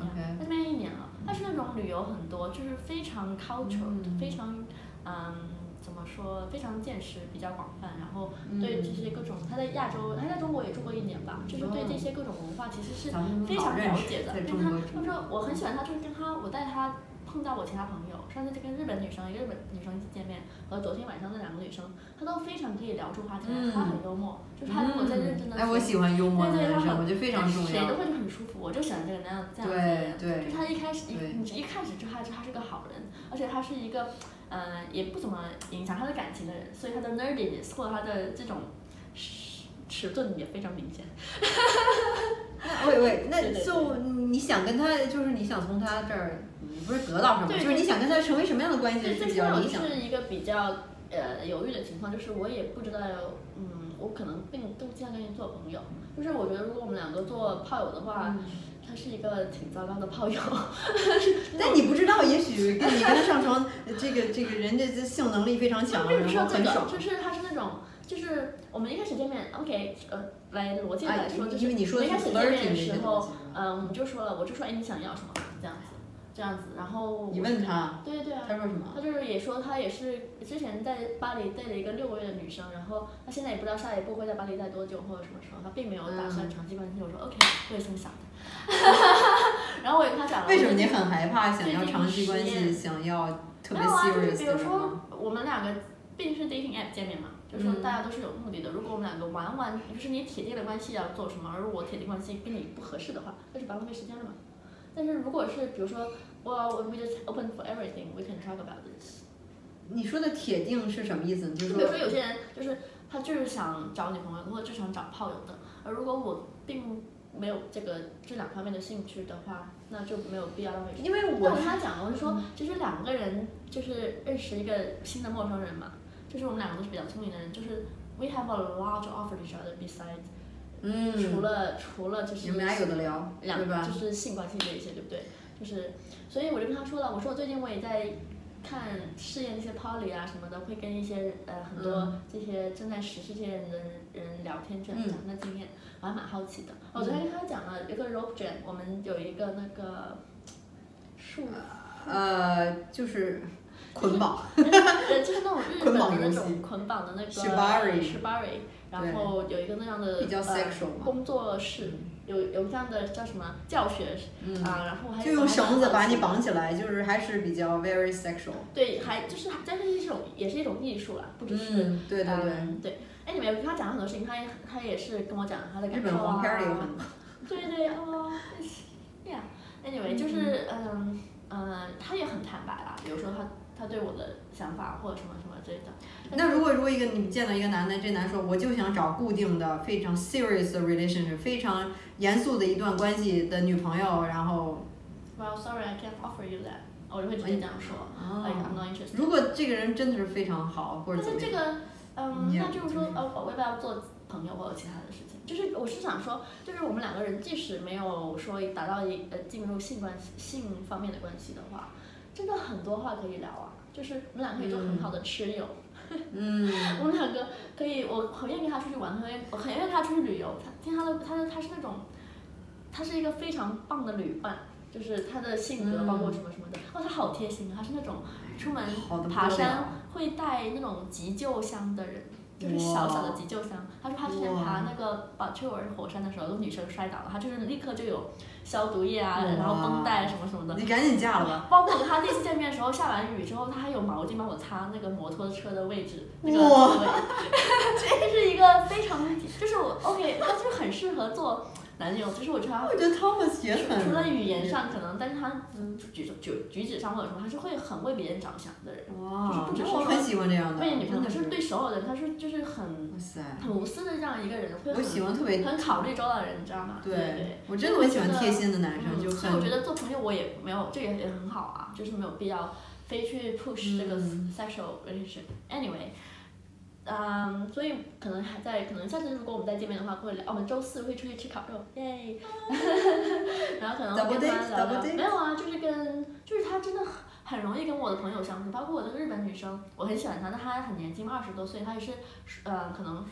？OK。他这边一年了，他是那种旅游很多，就是非常 cultural，非常嗯，怎么说，非常见识比较广泛，然后对这些各种，他在亚洲，他在中国也住过一年吧，就是对这些各种文化其实是非常了解的。跟他，他说我很喜欢他，就是跟他，我带他。碰到我其他朋友，上次就跟日本女生一个日本女生一起见面，和昨天晚上那两个女生，她都非常可以聊出话题来。她很幽默，就是她如果在认真的，哎，我喜欢幽默的我觉得非常重要。谁都会就很舒服，我就喜欢这个那样这样子的人。对就他一开始一你一开始就他就他是个好人，而且他是一个嗯也不怎么影响他的感情的人，所以他的 nerdiness 或者他的这种迟迟钝也非常明显。喂喂，那 就你想跟他，就是你想从他这儿。不是得到什么，就是你想跟他成为什么样的关系是比较理想。是一个比较呃犹豫的情况，就是我也不知道，嗯，我可能并不尽量跟你做朋友。就是我觉得如果我们两个做炮友的话，他是一个挺糟糕的炮友。但你不知道，也许跟你跟他上床，这个这个人家的性能力非常强，然后很爽。就是他是那种，就是我们一开始见面，OK，呃，来逻辑来说，就是一开始见面的时候，嗯，我们就说了，我就说，哎，你想要什么？这样子。然后你问他，对对啊，他说什么？他就是也说他也是之前在巴黎待了一个六个月的女生，然后他现在也不知道下一步会在巴黎待多久或者什么时候，他并没有打算长期关系。我说 OK，我也这么想的。然后我也跟他讲了。为什么你很害怕想要长期关系，想要特别 serious 的比如说我们两个毕竟是 dating app 见面嘛，就是说大家都是有目的的。如果我们两个玩玩，就是你铁定的关系要做什么，而我铁定关系跟你不合适的话，那就白浪费时间了嘛。但是如果是比如说，Well, we just open for everything. We can talk about this. 你说的铁定是什么意思？就是比如说有些人就是他就是想找女朋友或者就想找炮友的，而如果我并没有这个这两方面的兴趣的话，那就没有必要浪费。因为我跟他讲了，我就说其实两个人就是认识一个新的陌生人嘛，就是我们两个都是比较聪明的人，就是 we have a lot to offer each other besides. 嗯，除了除了就是，你们俩有的聊，对吧？就是性关系这一些，对不对？就是，所以我就跟他说了，我说最近我也在看试验这些 poly 啊什么的，会跟一些呃很多这些正在实施这些人的人聊聊天这样讲的经验，我还蛮好奇的。我昨天跟他讲了一个 rope jam，我们有一个那个树，呃，就是捆绑，对，就是那种日本的那种 捆绑的那个 Shibari shibari，然后有一个那样的比较呃 sexual 嘛工作室，有有这样的叫什么教学啊，然后还就用绳子把你绑起来，就是还是比较 very sexual。对，还就是但是一种也是一种艺术啦，不只是嗯，对对对，嗯对。哎，你们他讲了很多事情，他也他也是跟我讲他的感受啊。本黄片里有很多。对对哦，yeah，anyway 就是嗯嗯，他也很坦白啦，比如说他他对我的想法或者什么什么那如果如果一个你见到一个男的，这男说我就想找固定的、非常 serious 的 relationship，非常严肃的一段关系的女朋友，然后 Well, sorry, I can't offer you that。我就会直接这样说，like I'm not interested。如果这个人真的是非常好或者怎么样，但是这个，嗯，那就是说，呃，我要不要做朋友或者其他的事情？就是我是想说，就是我们两个人即使没有说达到一呃进入性关系性方面的关系的话，真的很多话可以聊啊。就是我们俩可以做很好的吃友，嗯，我们两个可以，我很愿意跟他出去玩，很愿意我很愿意跟他出去旅游。他听他的，他的他是那种，他是一个非常棒的旅伴，就是他的性格，嗯包括什么什么的。哦，他好贴心啊，他是那种出门爬山会带那种急救箱的人。就是小小的急救箱，他说他之前爬那个巴丘尔火山的时候，有个女生摔倒了，他就是立刻就有消毒液啊，然后绷带什么什么的，你赶紧嫁了吧。包括他第一次见面的时候，下完雨之后，他还有毛巾帮我擦那个摩托车的位置，那个哇座位。这是一个非常，就是我 OK，他就是很适合做男友，就是我觉得他我觉得 Thomas 也很除了语言上可能，但是他嗯举举举止上或者什么，他是会很为别人着想的人。哇，就是不只是说我很喜欢这样的，为女朋友，可是对所有人，他是就是很哇塞，很无私的这样一个人，会我很喜欢特别很考虑周到的人，你知道吗？对对。我真的很喜欢贴心的男生，就嗯所以我觉很得做朋友我也没有，这也也很好啊，就是没有必要非去 push 这个嗯 sexual relationship。嗯，所以可能还在，可能下次如果我们再见面的话，会聊，我们周四会出去吃烤肉，耶！然后可能会跟他聊聊，没有啊，就是跟，就是他真的很很容易跟我的朋友相处，包括我那个日本女生，我很喜欢她，但她很年轻，二十多岁，她也是，呃，可能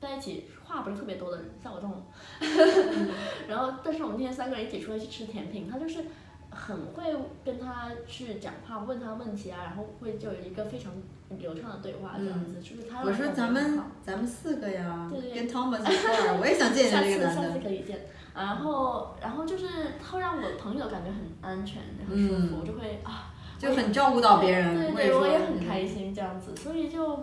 在一起话不是特别多的人，像我这种。然后，但是我们那天三个人一起出来去吃甜品，她就是很会跟他去讲话，问他问题啊，然后会就有一个非常流畅的对话，这样子，就是他让我说咱们咱们四个呀对对，跟 Thomas 一块 儿，我也想见下见这个男次下次。可以见。然后，然后就是他会让我朋友感觉很安全，很舒服，嗯就会啊，就很照顾到别人，对对，我也很开心这样子，所以就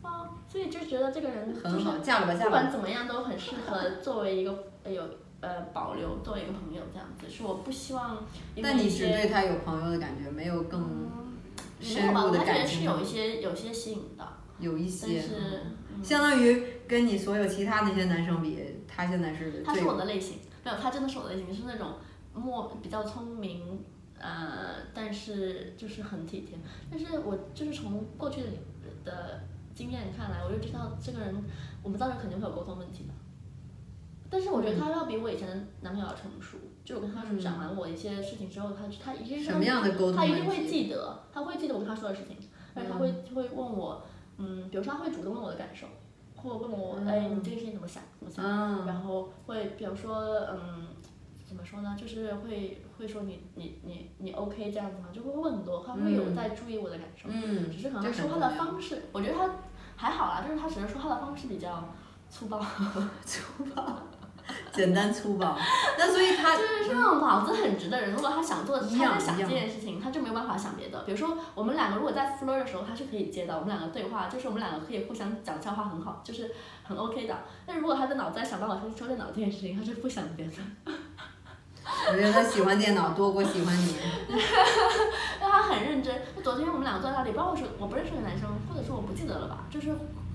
啊，所以就觉得这个人就是很好，嫁了吧，嫁不了吧。管怎么样都很适合作为一个呃有呃保留作为一个朋友这样子，是我不希望但你只对他有朋友的感觉，没有更嗯没深有吧？入的感我觉得是有一些有些吸引的，有一些，但是嗯相当于跟你所有其他那些男生比，他现在是最他是我的类型，没有他真的是我的类型，是那种默比较聪明，呃，但是就是很体贴。但是我就是从过去的的经验看来，我就知道这个人，我们当然肯定会有沟通问题的。但是我觉得他要比我以前的男朋友要成熟。就我跟他讲完我一些事情之后，他他一定是什么样的沟通他一定会？记得，他会记得我跟他说的事情，而且他会会问我，嗯，比如说他会主动问我的感受，或问我，哎，你这个事情怎么想？怎么想？嗯，然后会比如说，嗯，怎么说呢？就是会会说你你你你 OK 这样子吗？就会问很多，他会有在注意我的感受，嗯，只是可能说话的方式，我觉得他还好啦，就是他只是说话的方式比较粗暴，粗暴，简单粗暴。那所以他 就是是那种脑子很直的人，如果他想做，他在想这件事情，他就没有办法想别的。比如说我们两个如果在 flirt 的时候，他是可以接的，我们两个对话，就是我们两个可以互相讲笑话很好，就是很 OK 的。但如果他的脑子在想办法去修电脑这件事情，他是不想别的。我觉得他喜欢电脑多过喜欢你。但他很认真。就昨天我们两个坐在那里，不知道我是我不认识的男生，或者说我不记得了吧，就是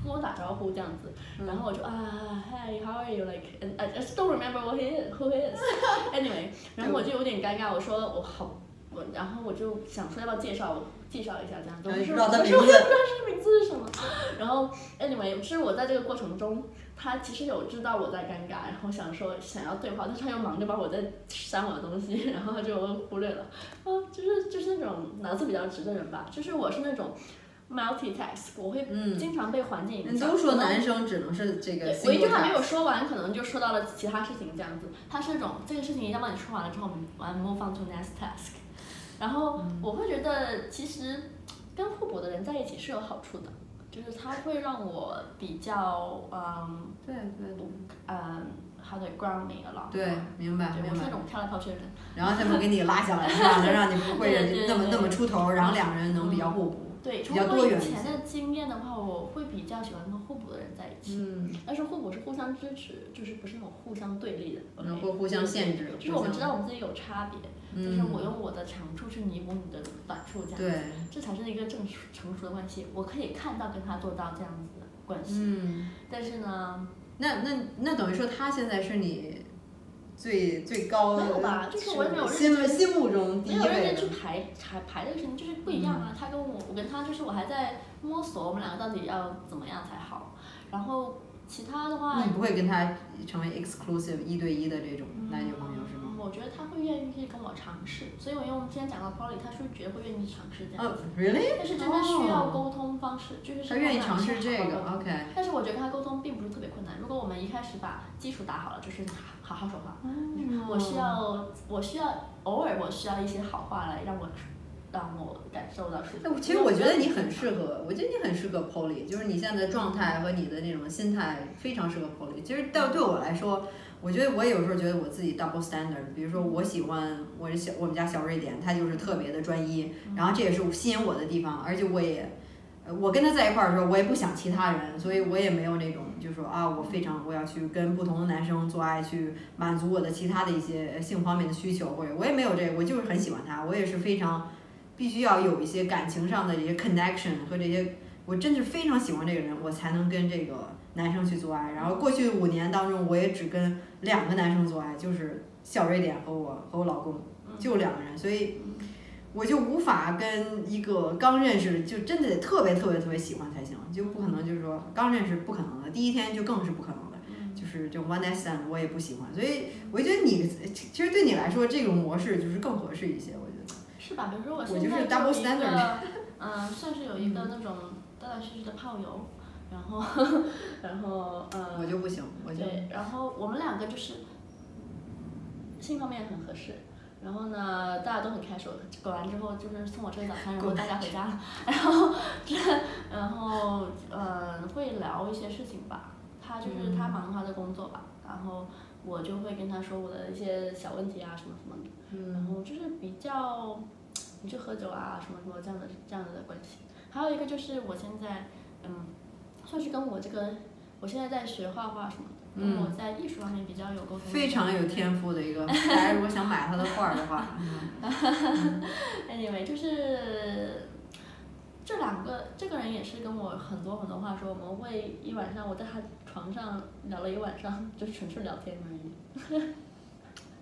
跟我打招呼这样子，然后我就啊，Hi, how are you? Like, and I just don't remember what he is, who he is. Anyway，然后我就有点尴尬，我说我好，我然后我就想说要不要介绍我介绍一下这样子，我说然后你不知我也不知道他名字是什么，然后 Anyway，是我在这个过程中。他其实有知道我在尴尬，然后想说想要对话，但是他又忙着帮我在删我的东西，然后他就忽略了。啊，就是就是那种脑子比较直的人吧，就是我是那种，multitask，我会经常被环境影响。都说男生只能是这个。我一句话没有说完，可能就说到了其他事情这样子。他是那种这个事情一定要帮你说完了之后，我们 move on to next task。然后我会觉得其实跟互补的人在一起是有好处的，就是他会让我比较嗯，对对对，嗯。他对 ground me a lot。对，明白，明白。我是那种跳来跳去的人。然后他们给你拉下来，是吧？能让你不会那么那么出头，然后两个人能比较互补。对，从我以前的经验的话，我会比较喜欢跟互补的人在一起。嗯。但是互补是互相支持，就是不是那种互相对立的。能够互相限制。就是我们知道我们自己有差别，就是我用我的长处去弥补你的短处，这样。子。这才是一个正成熟的关系。我可以看到跟他做到这样子的关系。嗯。但是呢。那那那等于说他现在是你最最高的，没有吧？就是我也没有心心目中第一位。没有认真去排排排这个事情，就是不一样啊。他跟我，我跟他就是我还在摸索，我们两个到底要怎么样才好。然后其他的话，你不会跟他成为 exclusive 一对一的这种男女朋友是吗？我觉得他会愿意跟我尝试，所以我用今天讲到 Polly，他是绝对会愿意尝试这样。哦，really？但是真的需要沟通方式，就是他愿意尝试这个，OK。但是我觉得跟他沟通并不是特别困难，如果我们一开始把基础打好了，就是好好说话。嗯。我需要，我需要偶尔我需要一些好话来让我让我感受到舒服。其实我觉得你很适合，我觉得你很适合 Polly，就是你现在的状态和你的那种心态非常适合 Polly。其实到对我来说。我觉得我有时候觉得我自己 double standard，比如说我喜欢我这小我们家小瑞典，他就是特别的专一，然后这也是吸引我的地方，而且我也，我跟他在一块儿的时候，我也不想其他人，所以我也没有那种就是说啊，我非常我要去跟不同的男生做爱去满足我的其他的一些性方面的需求，或者我也没有这个，我就是很喜欢他，我也是非常必须要有一些感情上的一些 connection 和这些，我真的是非常喜欢这个人，我才能跟这个男生去做爱，然后过去五年当中，我也只跟两个男生做爱，就是小瑞典和我和我老公，就两个人，所以我就无法跟一个刚认识就真的得特别特别特别喜欢才行，就不可能就是说刚认识不可能的，第一天就更是不可能的，就是这种 one night stand 我也不喜欢，所以我觉得你其实对你来说这种模式就是更合适一些，我觉得。是吧？比如说我现在有一个，嗯，算是有一个那种断断续续的炮友。然后，然后，呃，我就不行，我就对，然后我们两个就是性方面很合适，然后呢，大家都很开手，搞完之后就是送我吃早餐，然后大家回家了，然后这，然后，嗯，会聊一些事情吧，他就是他忙他的工作吧，然后我就会跟他说我的一些小问题啊什么什么的，嗯。然后就是比较，你去喝酒啊什么什么这样的这样的关系，还有一个就是我现在，嗯。算是跟我这个，我现在在学画画什么的，跟我在艺术方面比较有沟通。非常有天赋的一个，大家如果想买他的画的话。Anyway，就是这两个，这个人也是跟我很多很多话说，我们会一晚上我在他床上聊了一晚上，就纯粹聊天而已。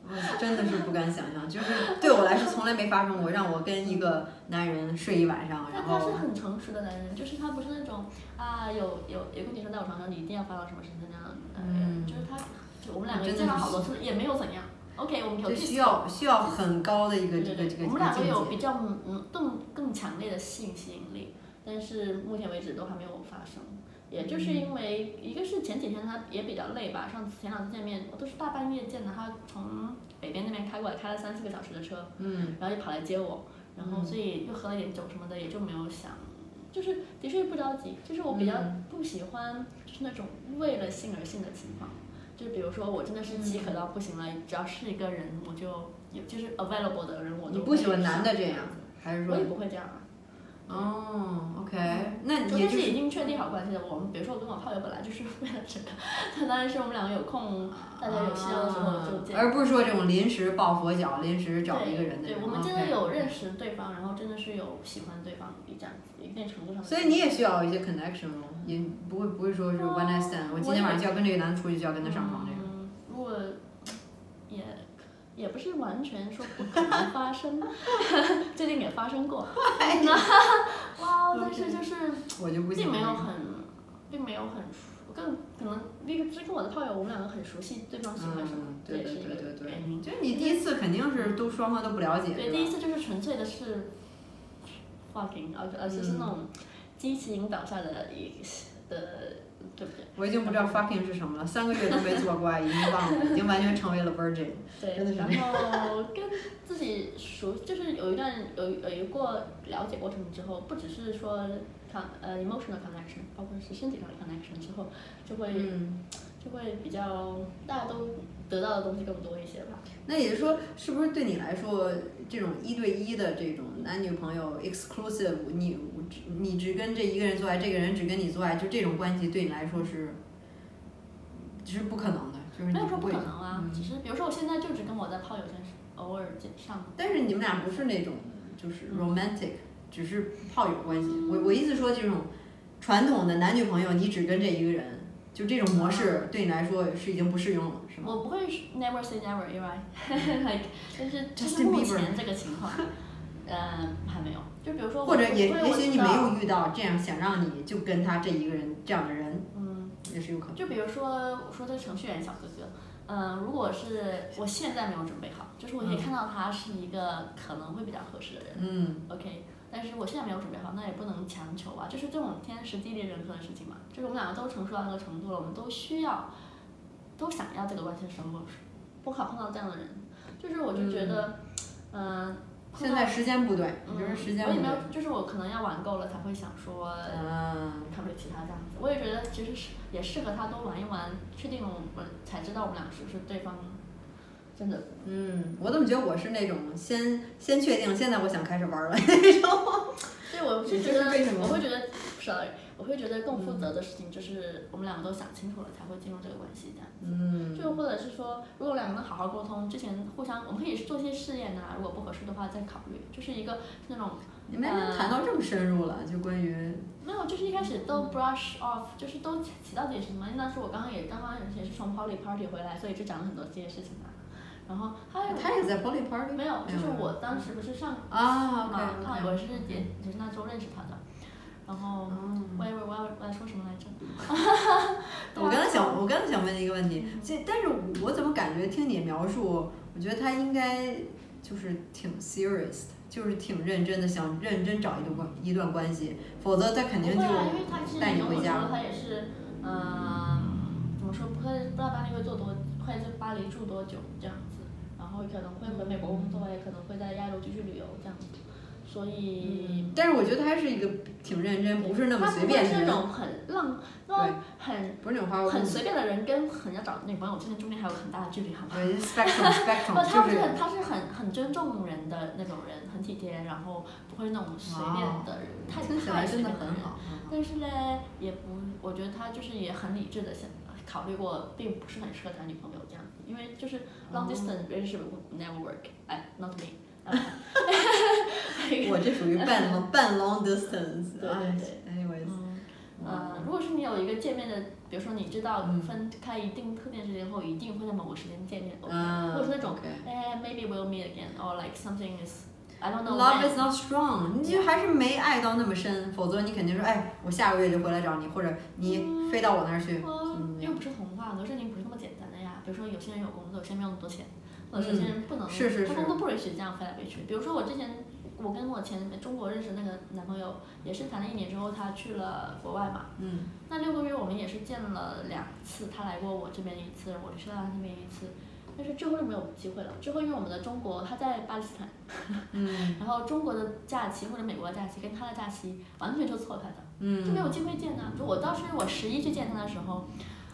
我真的是不敢想象，就是对我来说从来没发生过，让我跟一个男人睡一晚上，然后。他是很诚实的男人，就是他不是那种啊，有有有个女生在我床上，你一定要发到什么什么那样的，嗯，就是他，就我们两个见了好多次，也没有怎样。OK，我们有需要需要很高的一个这个这个我们两个有比较嗯更更强烈的性吸引力，但是目前为止都还没有发生。也就是因为一个是前几天他也比较累吧，上次前两次见面我都是大半夜见的，他从北边那边开过来，开了三四个小时的车，嗯，然后就跑来接我，然后所以又喝了点酒什么的，也就没有想，就是的确不着急，就是我比较不喜欢就是那种为了性而性的情况，就比如说我真的是饥渴到不行了，只要是一个人我就有就是 available 的人我都。你不喜欢男的这样，还是说？我也不会这样。哦，OK，那你就是已经确定好关系了。我们比如说我跟我炮友本来就是为了这个，他当然是我们两个有空，大家有需要的时候就见。而不是说这种临时抱佛脚、临时找一个人的。对，我们真的有认识对方，然后真的是有喜欢对方这样子一定程度上。所以你也需要一些 connection 吗？也不会不会说是 one night stand，我今天晚上就要跟这个男的出去，就要跟他上床这个。如果也。也不是完全说不可能发生，最近也发生过。哇，但是就是并没有很，并没有很熟，更可能那个是跟我的炮友，我们两个很熟悉对方喜欢什么，这也是一个原因。就是你第一次肯定是都双方都不了解。对，第一次就是纯粹的是 fucking，而而且是那种激情引导下的一的，对不对？我已经不知道 fucking 是什么了，三个月都没做过爱，已经忘了，已经完全成为了 virgin。对，然后跟自己熟，就是有一段有有一过了解过程之后，不只是说 con 呃 emotional connection，包括是身体上的 connection 之后，就会 就会比较大家都得到的东西更多一些吧。那也就是说，是不是对你来说，这种一对一的这种男女朋友 exclusive，你你只跟这一个人做爱，这个人只跟你做爱，就这种关系对你来说是，是不可能的，就是没有说不可能啊。只是比如说我现在就只跟我在泡友圈偶尔见上。但是你们俩不是那种就是 romantic，只是炮友关系。我我意思说这种传统的男女朋友，你只跟这一个人。就这种模式对你来说是已经不适用了，是吗？我不会 never say never，因为但是就是目前这个情况，呃，还没有。就比如说，或者也也许你没有遇到这样想让你就跟他这一个人这样的人，嗯，也是有可能。就比如说我说的程序员小哥哥，嗯，如果是我现在没有准备好，就是我可以看到他是一个可能会比较合适的人，嗯，OK。但是我现在没有准备好，那也不能强求啊，就是这种天时地利人和的事情嘛。就是我们两个都成熟到那个程度了，我们都需要，都想要这个关系的时候，不好碰到这样的人。就是我就觉得，嗯，现在时间不对，就是时间不对。我也没有，就是我可能要玩够了才会想说，嗯，考虑其他这样子。我也觉得其实是也适合他多玩一玩，确定我们才知道我们俩是不是对方。真的，嗯，我怎么觉得我是那种先先确定，现在我想开始玩了 那种。对，我是觉得，我会觉得，sorry，我会觉得更负责的事情就是我们两个都想清楚了才会进入这个关系这样子。嗯。就或者是说，如果两个人好好沟通，之前互相，我们可以做些试验呐，如果不合适的话再考虑，就是一个那种。你们谈到这么深入了，就关于。没有，就是一开始都 brush off，就是都提到这些事情嘛。因为当时我刚刚也刚刚也是从 poly party 回来，所以就讲了很多这些事情嘛。然后他他也在 Poly Party 没有，就是我当时不是上啊，他我是也就是那周认识他的，然后我以为我要我要说什么来着？我刚才想我刚才想问一个问题，这但是我怎么感觉听你描述，我觉得他应该就是挺 serious 的，就是挺认真的，想认真找一段关一段关系，否则他肯定就带你回家。他也是嗯，怎么说不会不知道巴黎会做多，会在巴黎住多久这样。然后可能会回美国工作，也可能会在亚洲继续旅游这样子，所以。但是我觉得他是一个挺认真，不是那么随便的人。那种很浪，那种很不是那种花很随便的人，跟很要找女朋友之间中间还有很大的距离，好吗？对，spectrum spectrum 他是他是很很尊重人的那种人，很体贴，然后不会那种随便的人，太太随便的人。但是呢，也不，我觉得他就是也很理智的想考虑过，并不是很适合谈女朋友这样子。因为就是 long distance relationship never work，哎，not me。我这属于半 long 半 long distance。对对对。Anyways。嗯，如果是你有一个见面的，比如说你知道分开一定特定时间后一定会在某个时间见面，OK，或者是那种哎 maybe we'll meet again，or like something is I don't know。Love is not strong，你就还是没爱到那么深，否则你肯定说哎我下个月就回来找你，或者你飞到我那儿去。又不是童话，很多事情不是那么简单的呀。比如说有些人有工作，有些人没有那么多钱，或者有些人不能，他工作不允许这样飞来飞去。比如说我之前，我跟我前中国认识那个男朋友，也是谈了一年之后，他去了国外嘛。嗯。那六个月我们也是见了两次，他来过我这边一次，我去了他那边一次，但是最后就没有机会了。最后因为我们的中国他在巴基斯坦，嗯。然后中国的假期或者美国的假期跟他的假期完全就错开的，嗯。就没有机会见他。就我当时我十一去见他的时候。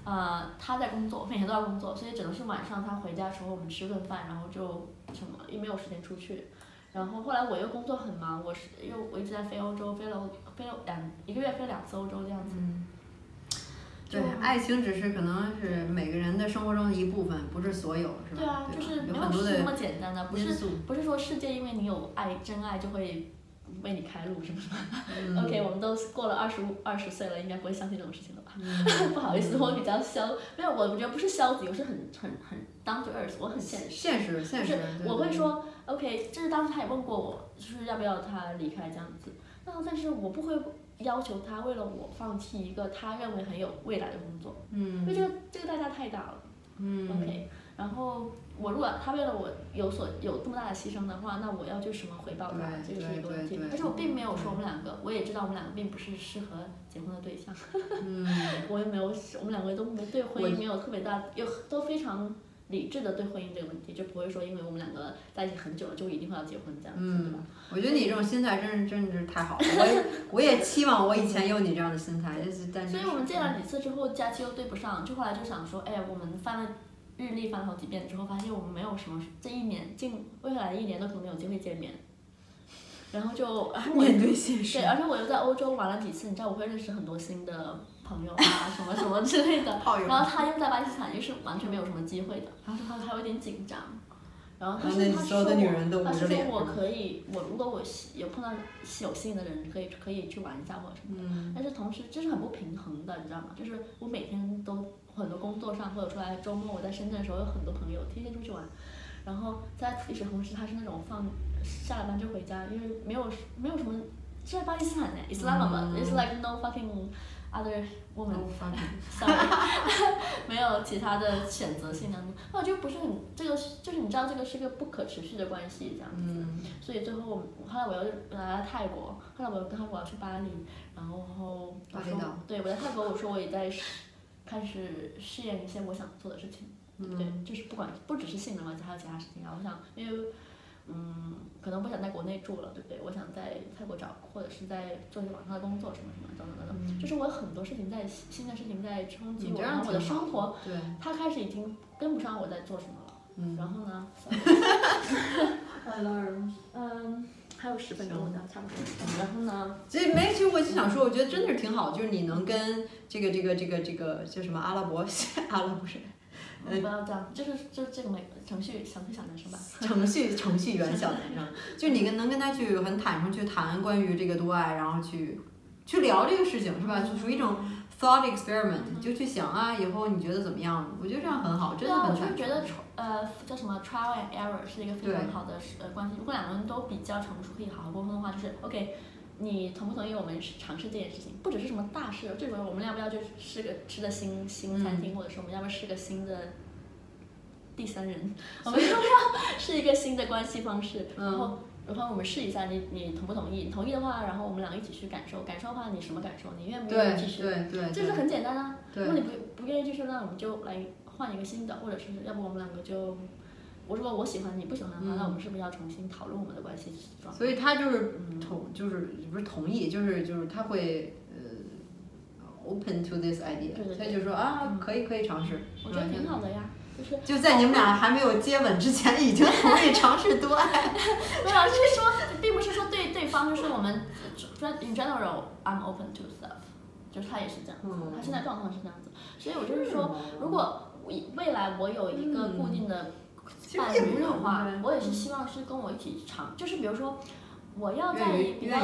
呃，他在工作，每天都要工作，所以只能是晚上他回家的时候我们吃顿饭，然后就什么也没有时间出去。然后后来我又工作很忙，我是又我一直在飞欧洲，飞了飞了两一个月飞两次欧洲这样子。对，爱情只是可能是每个人的生活中的一部分，不是所有，是吧？对啊，就是没有是那么简单的，不是不是说世界因为你有爱真爱就会。为你开路是不是？OK，我们都过了二十五二十岁了，应该不会相信这种事情了吧？不好意思，我比较消，没有，我我觉得不是消极，我是很很很 down to earth，我很现实。现实，现实。我会说，OK，就是当时他也问过我，就是要不要他离开这样子。那但是我不会要求他为了我放弃一个他认为很有未来的工作。嗯。因为这个这个代价太大了。嗯。OK，然后我如果他为了我有所有这么大的牺牲的话，那我要就什么回报他，这个是一个问题。而且我并没有说我们两个，我也知道我们两个并不是适合结婚的对象。嗯，我也没有，我们两个都没对婚姻没有特别大，又都非常。理智的对婚姻这个问题，就不会说因为我们两个在一起很久了，就一定会要结婚这样子，对吧？我觉得你这种心态真是真是太好了，我也 我也期望我以前有你这样的心态，就是但是。所以我们见了几次之后，假期又对不上，就后来就想说，哎，我们翻了日历翻了好几遍之后，发现我们没有什么这一年近未来的一年都可能没有机会见面。然后就，然后我对，而且我又在欧洲玩了几次，你知道我会认识很多新的朋友啊，什么什么之类的。然后他又在巴基斯坦，又是完全没有什么机会的。然后他他有点紧张，然后他说他说我，他说我可以，我如果我有碰到有幸的人，可以可以去玩一下或者什么的。但是同时这是很不平衡的，你知道吗？就是我每天都很多工作上或者出来周末我在深圳的时候有很多朋友天天出去玩，然后在与此同时他是那种放。下了班就回家，因为没有没有什么，在巴基斯坦呢，Islamabad，it's like no fucking other woman，sorry，没有其他的选择性的，那我就不是很这个就是你知道这个是个不可持续的关系这样子，所以最后后来我又来了泰国，后来我又跟他我要去巴黎，然后我说对我在泰国我说我也在开始试验一些我想做的事情，对，就是不管不只是性能问题，还有其他事情啊，我想因为。嗯，可能不想在国内住了，对不对？我想在泰国找，或者是在做一些网上的工作，什么什么等等等等。就是我有很多事情在新的事情在冲击我，然后我的生活，对他开始已经跟不上我在做什么了。嗯。然后呢？嗯，还有十分钟，差不多。然后呢？所以没，其实我就想说，我觉得真的是挺好，就是你能跟这个这个这个这个叫什么阿拉伯 阿拉伯人。不要这样，就是就这个每程序程序小男生吧。程序程序员小男生，就你跟能跟他去很坦诚去谈关于这个多爱，然后去去聊这个事情是吧？就属于一种 thought experiment，就去想啊，以后你觉得怎么样？我觉得这样很好，真的很对啊。我就觉得呃叫什么 trial and error 是一个非常好的呃关系。如果两个人都比较成熟，可以好好沟通的话，就是 OK。你同不同意我们尝试这件事情？不只是什么大事，最主要我们要不要就是个吃个新新餐厅，或者说我们要不要试个新的第三人？我们要不要试一个新的关系方式？然后，然后我们试一下，你你同不同意？同意的话，然后我们两个一起去感受。感受的话，你什么感受？你愿不愿意继续？对对对，这是很简单啊。如果你不不愿意继续，那我们就来换一个新的，或者是要不我们两个就。我如果我喜欢你不喜欢的话，那我们是不是要重新讨论我们的关系状态？所以他就是同，就是不是同意，就是就是他会呃 open to this idea，他就说啊，可以可以尝试。我觉得挺好的呀，就是就在你们俩还没有接吻之前，已经同意尝试多爱。没有，就是说，并不是说对对方，就是我们 in general I'm open to stuff，就是他也是这样子，他现在状况是这样子，所以我就是说，如果未来我有一个固定的。伴侣的话，我也是希望是跟我一起尝，就是比如说，我要在比较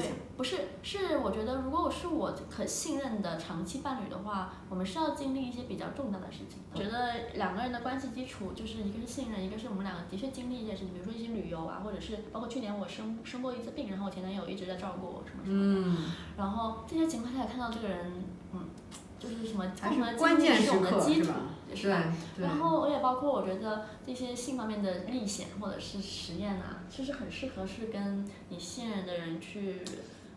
对，不是是我觉得如果我是我可信任的长期伴侣的话，我们是要经历一些比较重大的事情。觉得两个人的关系基础就是一个是信任，一个是我们两个的确经历一些事情，比如说一些旅游啊，或者是包括去年我生生过一次病，然后我前男友一直在照顾我什么什么的，然后这些情况下看到这个人，嗯，就是什么共同的经历是我们的基础。是吧？然后我也包括我觉得这些性方面的历险或者是实验啊，其实很适合是跟你信任的人去，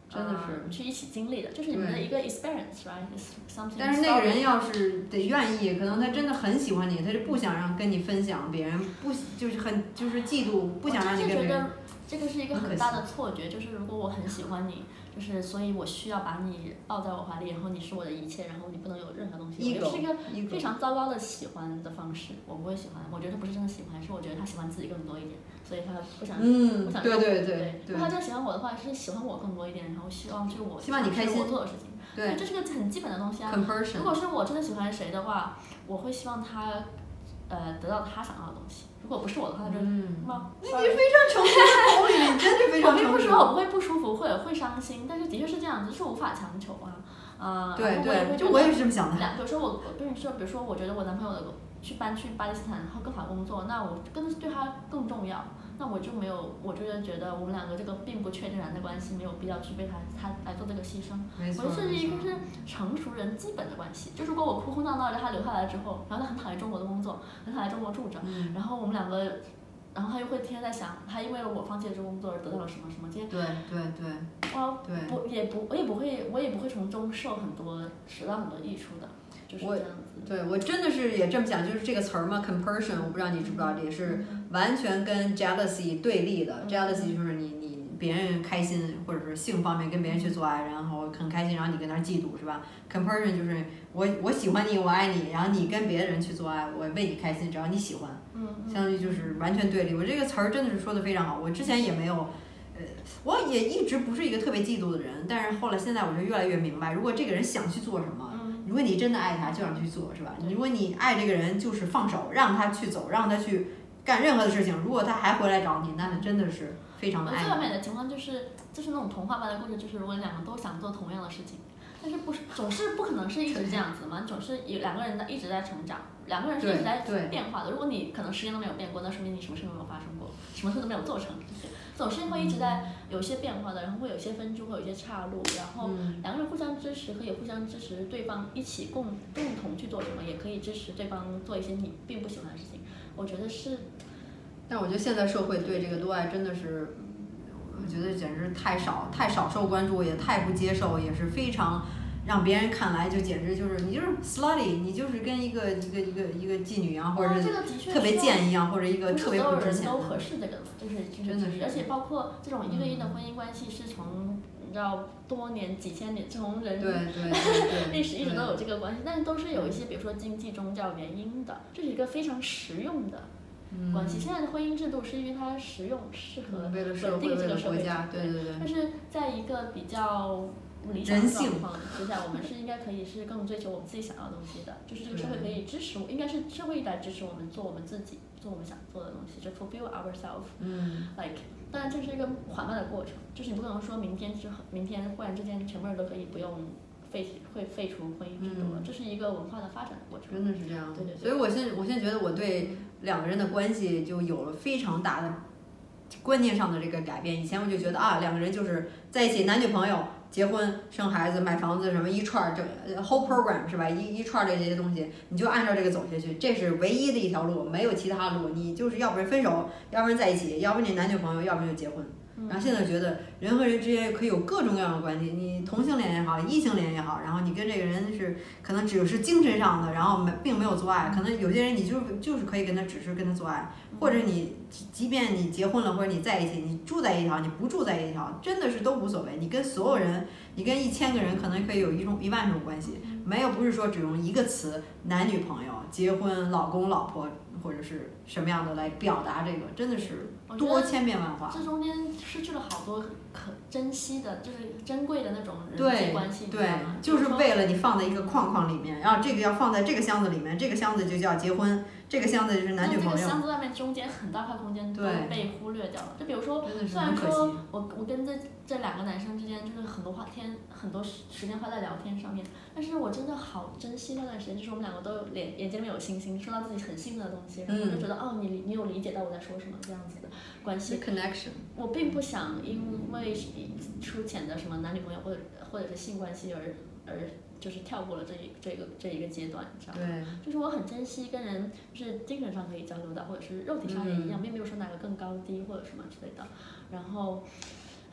真的是去一起经历的，就是你们的一个 experience，right？something。但是那个人要是得愿意，可能他真的很喜欢你，他就不想让跟你分享，别人不就是很就是嫉妒，不想让你跟别人。这个是一个很大的错觉，就是如果我很喜欢你。就是，所以我需要把你抱在我怀里，然后你是我的一切，然后你不能有任何东西。我觉得是一个非常糟糕的喜欢的方式，我不会喜欢。我觉得他不是真的喜欢，是我觉得他喜欢自己更多一点，所以他不想不想对对对。如果他真的喜欢我的话，是喜欢我更多一点，然后希望就是我希望你开心我做的事情。对，这是个很基本的东西啊。如果是我真的喜欢谁的话，我会希望他呃得到他想要的东西。如果不是我的话，就吗？你非常成熟的同理，真的非常成熟。我并不是说我不会不舒服，会会伤心，但是的确是这样子，是无法强求啊。啊，对对，就我也是这么想的。比如说我，我跟你说，比如说，我觉得我男朋友的去搬去巴基斯坦，然后更好工作，那我更对他更重要。那我就没有，我就是觉得我们两个这个并不确定然的关系，没有必要去为他他来做这个牺牲。没错。我觉得这是一个是成熟人基本的关系。就如果我哭哭闹闹让他留下来之后，然后他很讨厌中国的工作，很讨厌中。国住着，然后我们两个。然后他又会天天在想，他因为了我放弃了这工作而得到了什么什么。今天对对对，我不也不我也不会我也不会从中受很多得到很多益处的，就是这样子。对我真的是也这么想，就是这个词儿嘛，comparison，我不知道你知不知道，也是完全跟 jealousy 对立的。jealousy 就是你你别人开心或者是性方面跟别人去做爱，然后很开心，然后你跟那儿嫉妒是吧？comparison 就是我我喜欢你，我爱你，然后你跟别人去做爱，我为你开心，只要你喜欢。相当于就是完全对立，我这个词儿真的是说的非常好。我之前也没有，呃，我也一直不是一个特别嫉妒的人，但是后来现在我就越来越明白，如果这个人想去做什么，如果你真的爱他，就让去做，是吧？如果你爱这个人，就是放手让他去走，让他去干任何的事情。如果他还回来找你，那他真的是非常的爱。最完美的情况就是，就是那种童话般的故事，就是如果两个都想做同样的事情。但是不是总是不可能是一直这样子嘛？总是有两个人在一直在成长，两个人是一直在变化的。如果你可能十年都没有变过，那说明你什么事都没有发生过，什么事都没有做成。总是会一直在有些变化的，然后会有一些分支，会有一些岔路，然后两个人互相支持，可以互相支持对方一起共共同去做什么，也可以支持对方做一些你并不喜欢的事情。我觉得是。但我觉得现在社会对这个多爱真的是。我觉得简直太少，太少受关注，也太不接受，也是非常让别人看来就简直就是你就是 slutty，你就是跟一个一个一个一个妓女一样，或者是特别贱一样，或者一个特别不值钱。都合适这个，就是真的是，而且包括这种一对一的婚姻关系是从你知道多年几千年从人 历史一直都有这个关系，但是都是有一些比如说经济宗教原因的，这是一个非常实用的。关系现在的婚姻制度是因为它实用，适合稳定这个社会。对对对。但是在一个比较理想的状况之下，我们是应该可以是更追求我们自己想要的东西的，就是这个社会可以支持我，应该是社会来支持我们做我们自己，做我们想做的东西，就 fulfill ourselves。嗯。Like，当然这是一个缓慢的过程，就是你不可能说明天之后，明天忽然之间全部人都可以不用。废会废除婚姻制度了，这是一个文化的发展的过程。真的是这样。对对。所以我现我现在觉得我对两个人的关系就有了非常大的观念上的这个改变。以前我就觉得啊，两个人就是在一起，男女朋友、结婚、生孩子、买房子什么一串儿，这 whole program 是吧？一一串儿这些东西，你就按照这个走下去，这是唯一的一条路，没有其他路。你就是要不然分手，要不然在一起，要不然你男女朋友，要不然就结婚。然后现在觉得人和人之间可以有各种各样的关系，你同性恋也好，异性恋也好，然后你跟这个人是可能只是精神上的，然后没并没有做爱，可能有些人你就就是可以跟他只是跟他做爱，或者你即便你结婚了或者你在一起，你住在一条，你不住在一条，真的是都无所谓。你跟所有人，你跟一千个人可能可以有一种一万种关系，没有不是说只用一个词男女朋友、结婚、老公老婆。或者是什么样的来表达这个，真的是多千变万化。这中间失去了好多可珍惜的，就是珍贵的那种人际关系，对，就是为了你放在一个框框里面，然后这个要放在这个箱子里面，这个箱子就叫结婚。这个箱子就是男女朋友。这个箱子外面中间很大块空间都被忽略掉了。就比如说，虽然说我我跟这这两个男生之间就是很多话天很多时时间花在聊天上面，但是我真的好珍惜那段时间，就是我们两个都有眼眼睛里面有星星，说到自己很幸运的东西，然后就觉得哦，你你有理解到我在说什么这样子的关系。connection。我并不想因为出浅的什么男女朋友或者或者是性关系而而。就是跳过了这一这个这一个阶段，你知道吗？就是我很珍惜跟人，就是精神上可以交流的，或者是肉体上也一样，并没有说哪个更高低或者什么之类的。然后，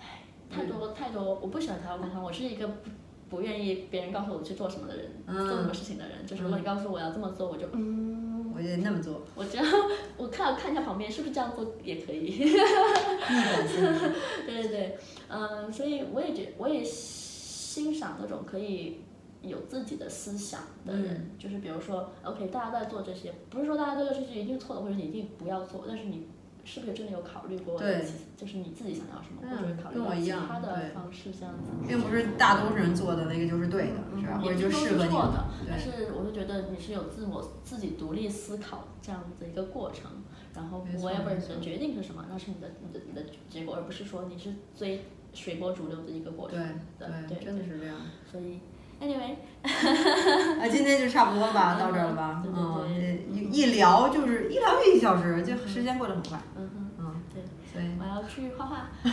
唉，太多太多，我不喜欢条条框框，我是一个不不愿意别人告诉我去做什么的人，做什么事情的人。就是如果你告诉我要这么做，我就嗯，我就那么做。我只要我看看一下旁边是不是这样做也可以。对对对，嗯，所以我也觉我也欣赏那种可以。有自己的思想的人，就是比如说，OK，大家都在做这些，不是说大家都做这些一定错的，或者你一定不要做，但是你是不是真的有考虑过，就是你自己想要什么，或者考虑到其他的方式这样子。并不是大多数人做的那个就是对的，是吧？或者就适合你的。但是我就觉得你是有自我自己独立思考这样子一个过程，然后 whatever 你的决定是什么，那是你的你的你的结果，而不是说你是追随波逐流的一个过程。对对，真的是这样。所以。Anyway，啊，今天就差不多吧，到这儿了吧？嗯，一一聊就是一聊就一小时，就时间过得很快。嗯哼，嗯，对，所以我要去画画。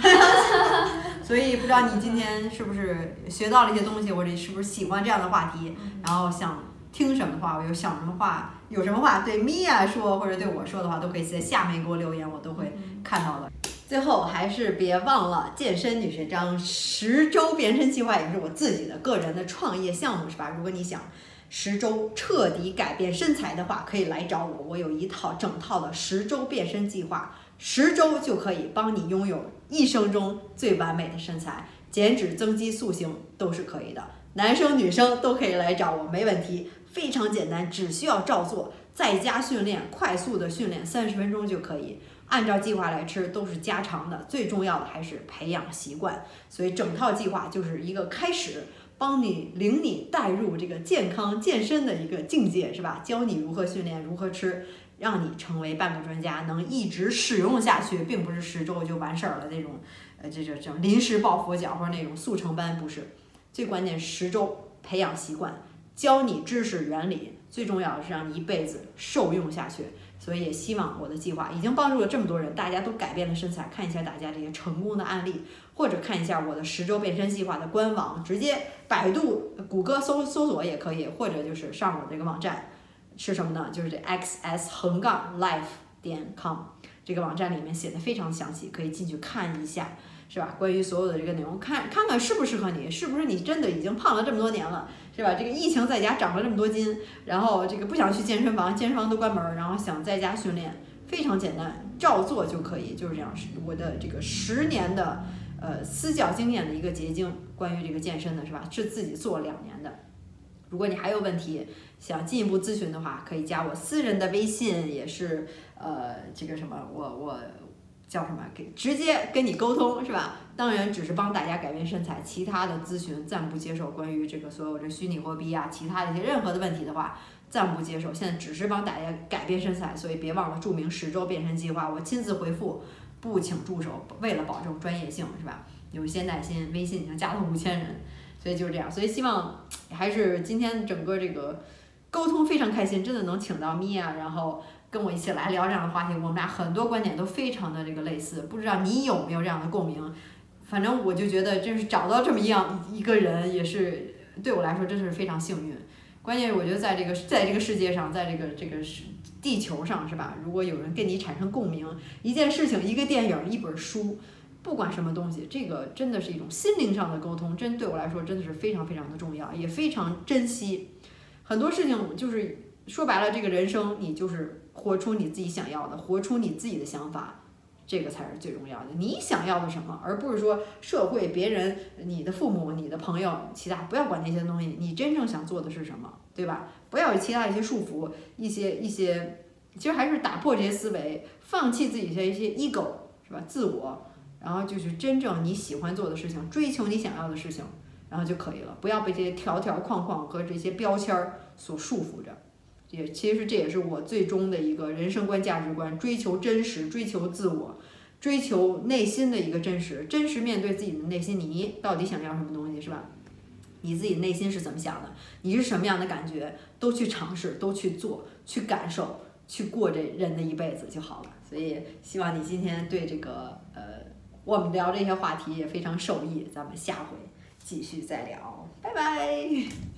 所以不知道你今天是不是学到了一些东西，或者是不是喜欢这样的话题，然后想听什么话，我有想什么话，有什么话对米娅说或者对我说的话，都可以在下面给我留言，我都会看到的。最后还是别忘了健身女神章十周变身计划，也是我自己的个人的创业项目，是吧？如果你想十周彻底改变身材的话，可以来找我，我有一套整套的十周变身计划，十周就可以帮你拥有一生中最完美的身材，减脂、增肌、塑形都是可以的，男生女生都可以来找我，没问题，非常简单，只需要照做，在家训练，快速的训练，三十分钟就可以。按照计划来吃都是家常的，最重要的还是培养习惯。所以整套计划就是一个开始，帮你领你带入这个健康健身的一个境界，是吧？教你如何训练，如何吃，让你成为半个专家，能一直使用下去，并不是十周就完事儿了那种，呃，这这这临时抱佛脚或者那种速成班不是。最关键十周培养习惯，教你知识原理，最重要的是让你一辈子受用下去。所以也希望我的计划已经帮助了这么多人，大家都改变了身材。看一下大家这些成功的案例，或者看一下我的十周变身计划的官网，直接百度、谷歌搜搜索也可以，或者就是上我这个网站，是什么呢？就是这 xs 横杠 life 点 com 这个网站里面写的非常详细，可以进去看一下，是吧？关于所有的这个内容，看看看适不适合你，是不是你真的已经胖了这么多年了？是吧？这个疫情在家长了这么多斤，然后这个不想去健身房，健身房都关门，然后想在家训练，非常简单，照做就可以，就是这样。是我的这个十年的呃私教经验的一个结晶，关于这个健身的是吧？是自己做两年的。如果你还有问题想进一步咨询的话，可以加我私人的微信，也是呃这个什么，我我。叫什么？给直接跟你沟通是吧？当然只是帮大家改变身材，其他的咨询暂不接受。关于这个所有这虚拟货币啊，其他的一些任何的问题的话，暂不接受。现在只是帮大家改变身材，所以别忘了注明十周变身计划，我亲自回复，不请助手，为了保证专业性是吧？有一些耐心，微信已经加了五千人，所以就是这样。所以希望还是今天整个这个沟通非常开心，真的能请到米娅，然后。跟我一起来聊这样的话题，我们俩很多观点都非常的这个类似，不知道你有没有这样的共鸣？反正我就觉得，就是找到这么一样一个人，也是对我来说真的是非常幸运。关键是我觉得，在这个在这个世界上，在这个这个是地球上，是吧？如果有人跟你产生共鸣，一件事情、一个电影、一本书，不管什么东西，这个真的是一种心灵上的沟通，真对我来说真的是非常非常的重要，也非常珍惜。很多事情就是说白了，这个人生你就是。活出你自己想要的，活出你自己的想法，这个才是最重要的。你想要的什么，而不是说社会、别人、你的父母、你的朋友，其他不要管那些东西。你真正想做的是什么，对吧？不要有其他一些束缚，一些一些，其实还是打破这些思维，放弃自己的一些 ego，是吧？自我，然后就是真正你喜欢做的事情，追求你想要的事情，然后就可以了。不要被这些条条框框和这些标签儿所束缚着。也其实这也是我最终的一个人生观、价值观，追求真实，追求自我，追求内心的一个真实，真实面对自己的内心，你到底想要什么东西，是吧？你自己内心是怎么想的？你是什么样的感觉？都去尝试，都去做，去感受，去过这人的一辈子就好了。所以希望你今天对这个呃，我们聊这些话题也非常受益。咱们下回继续再聊，拜拜。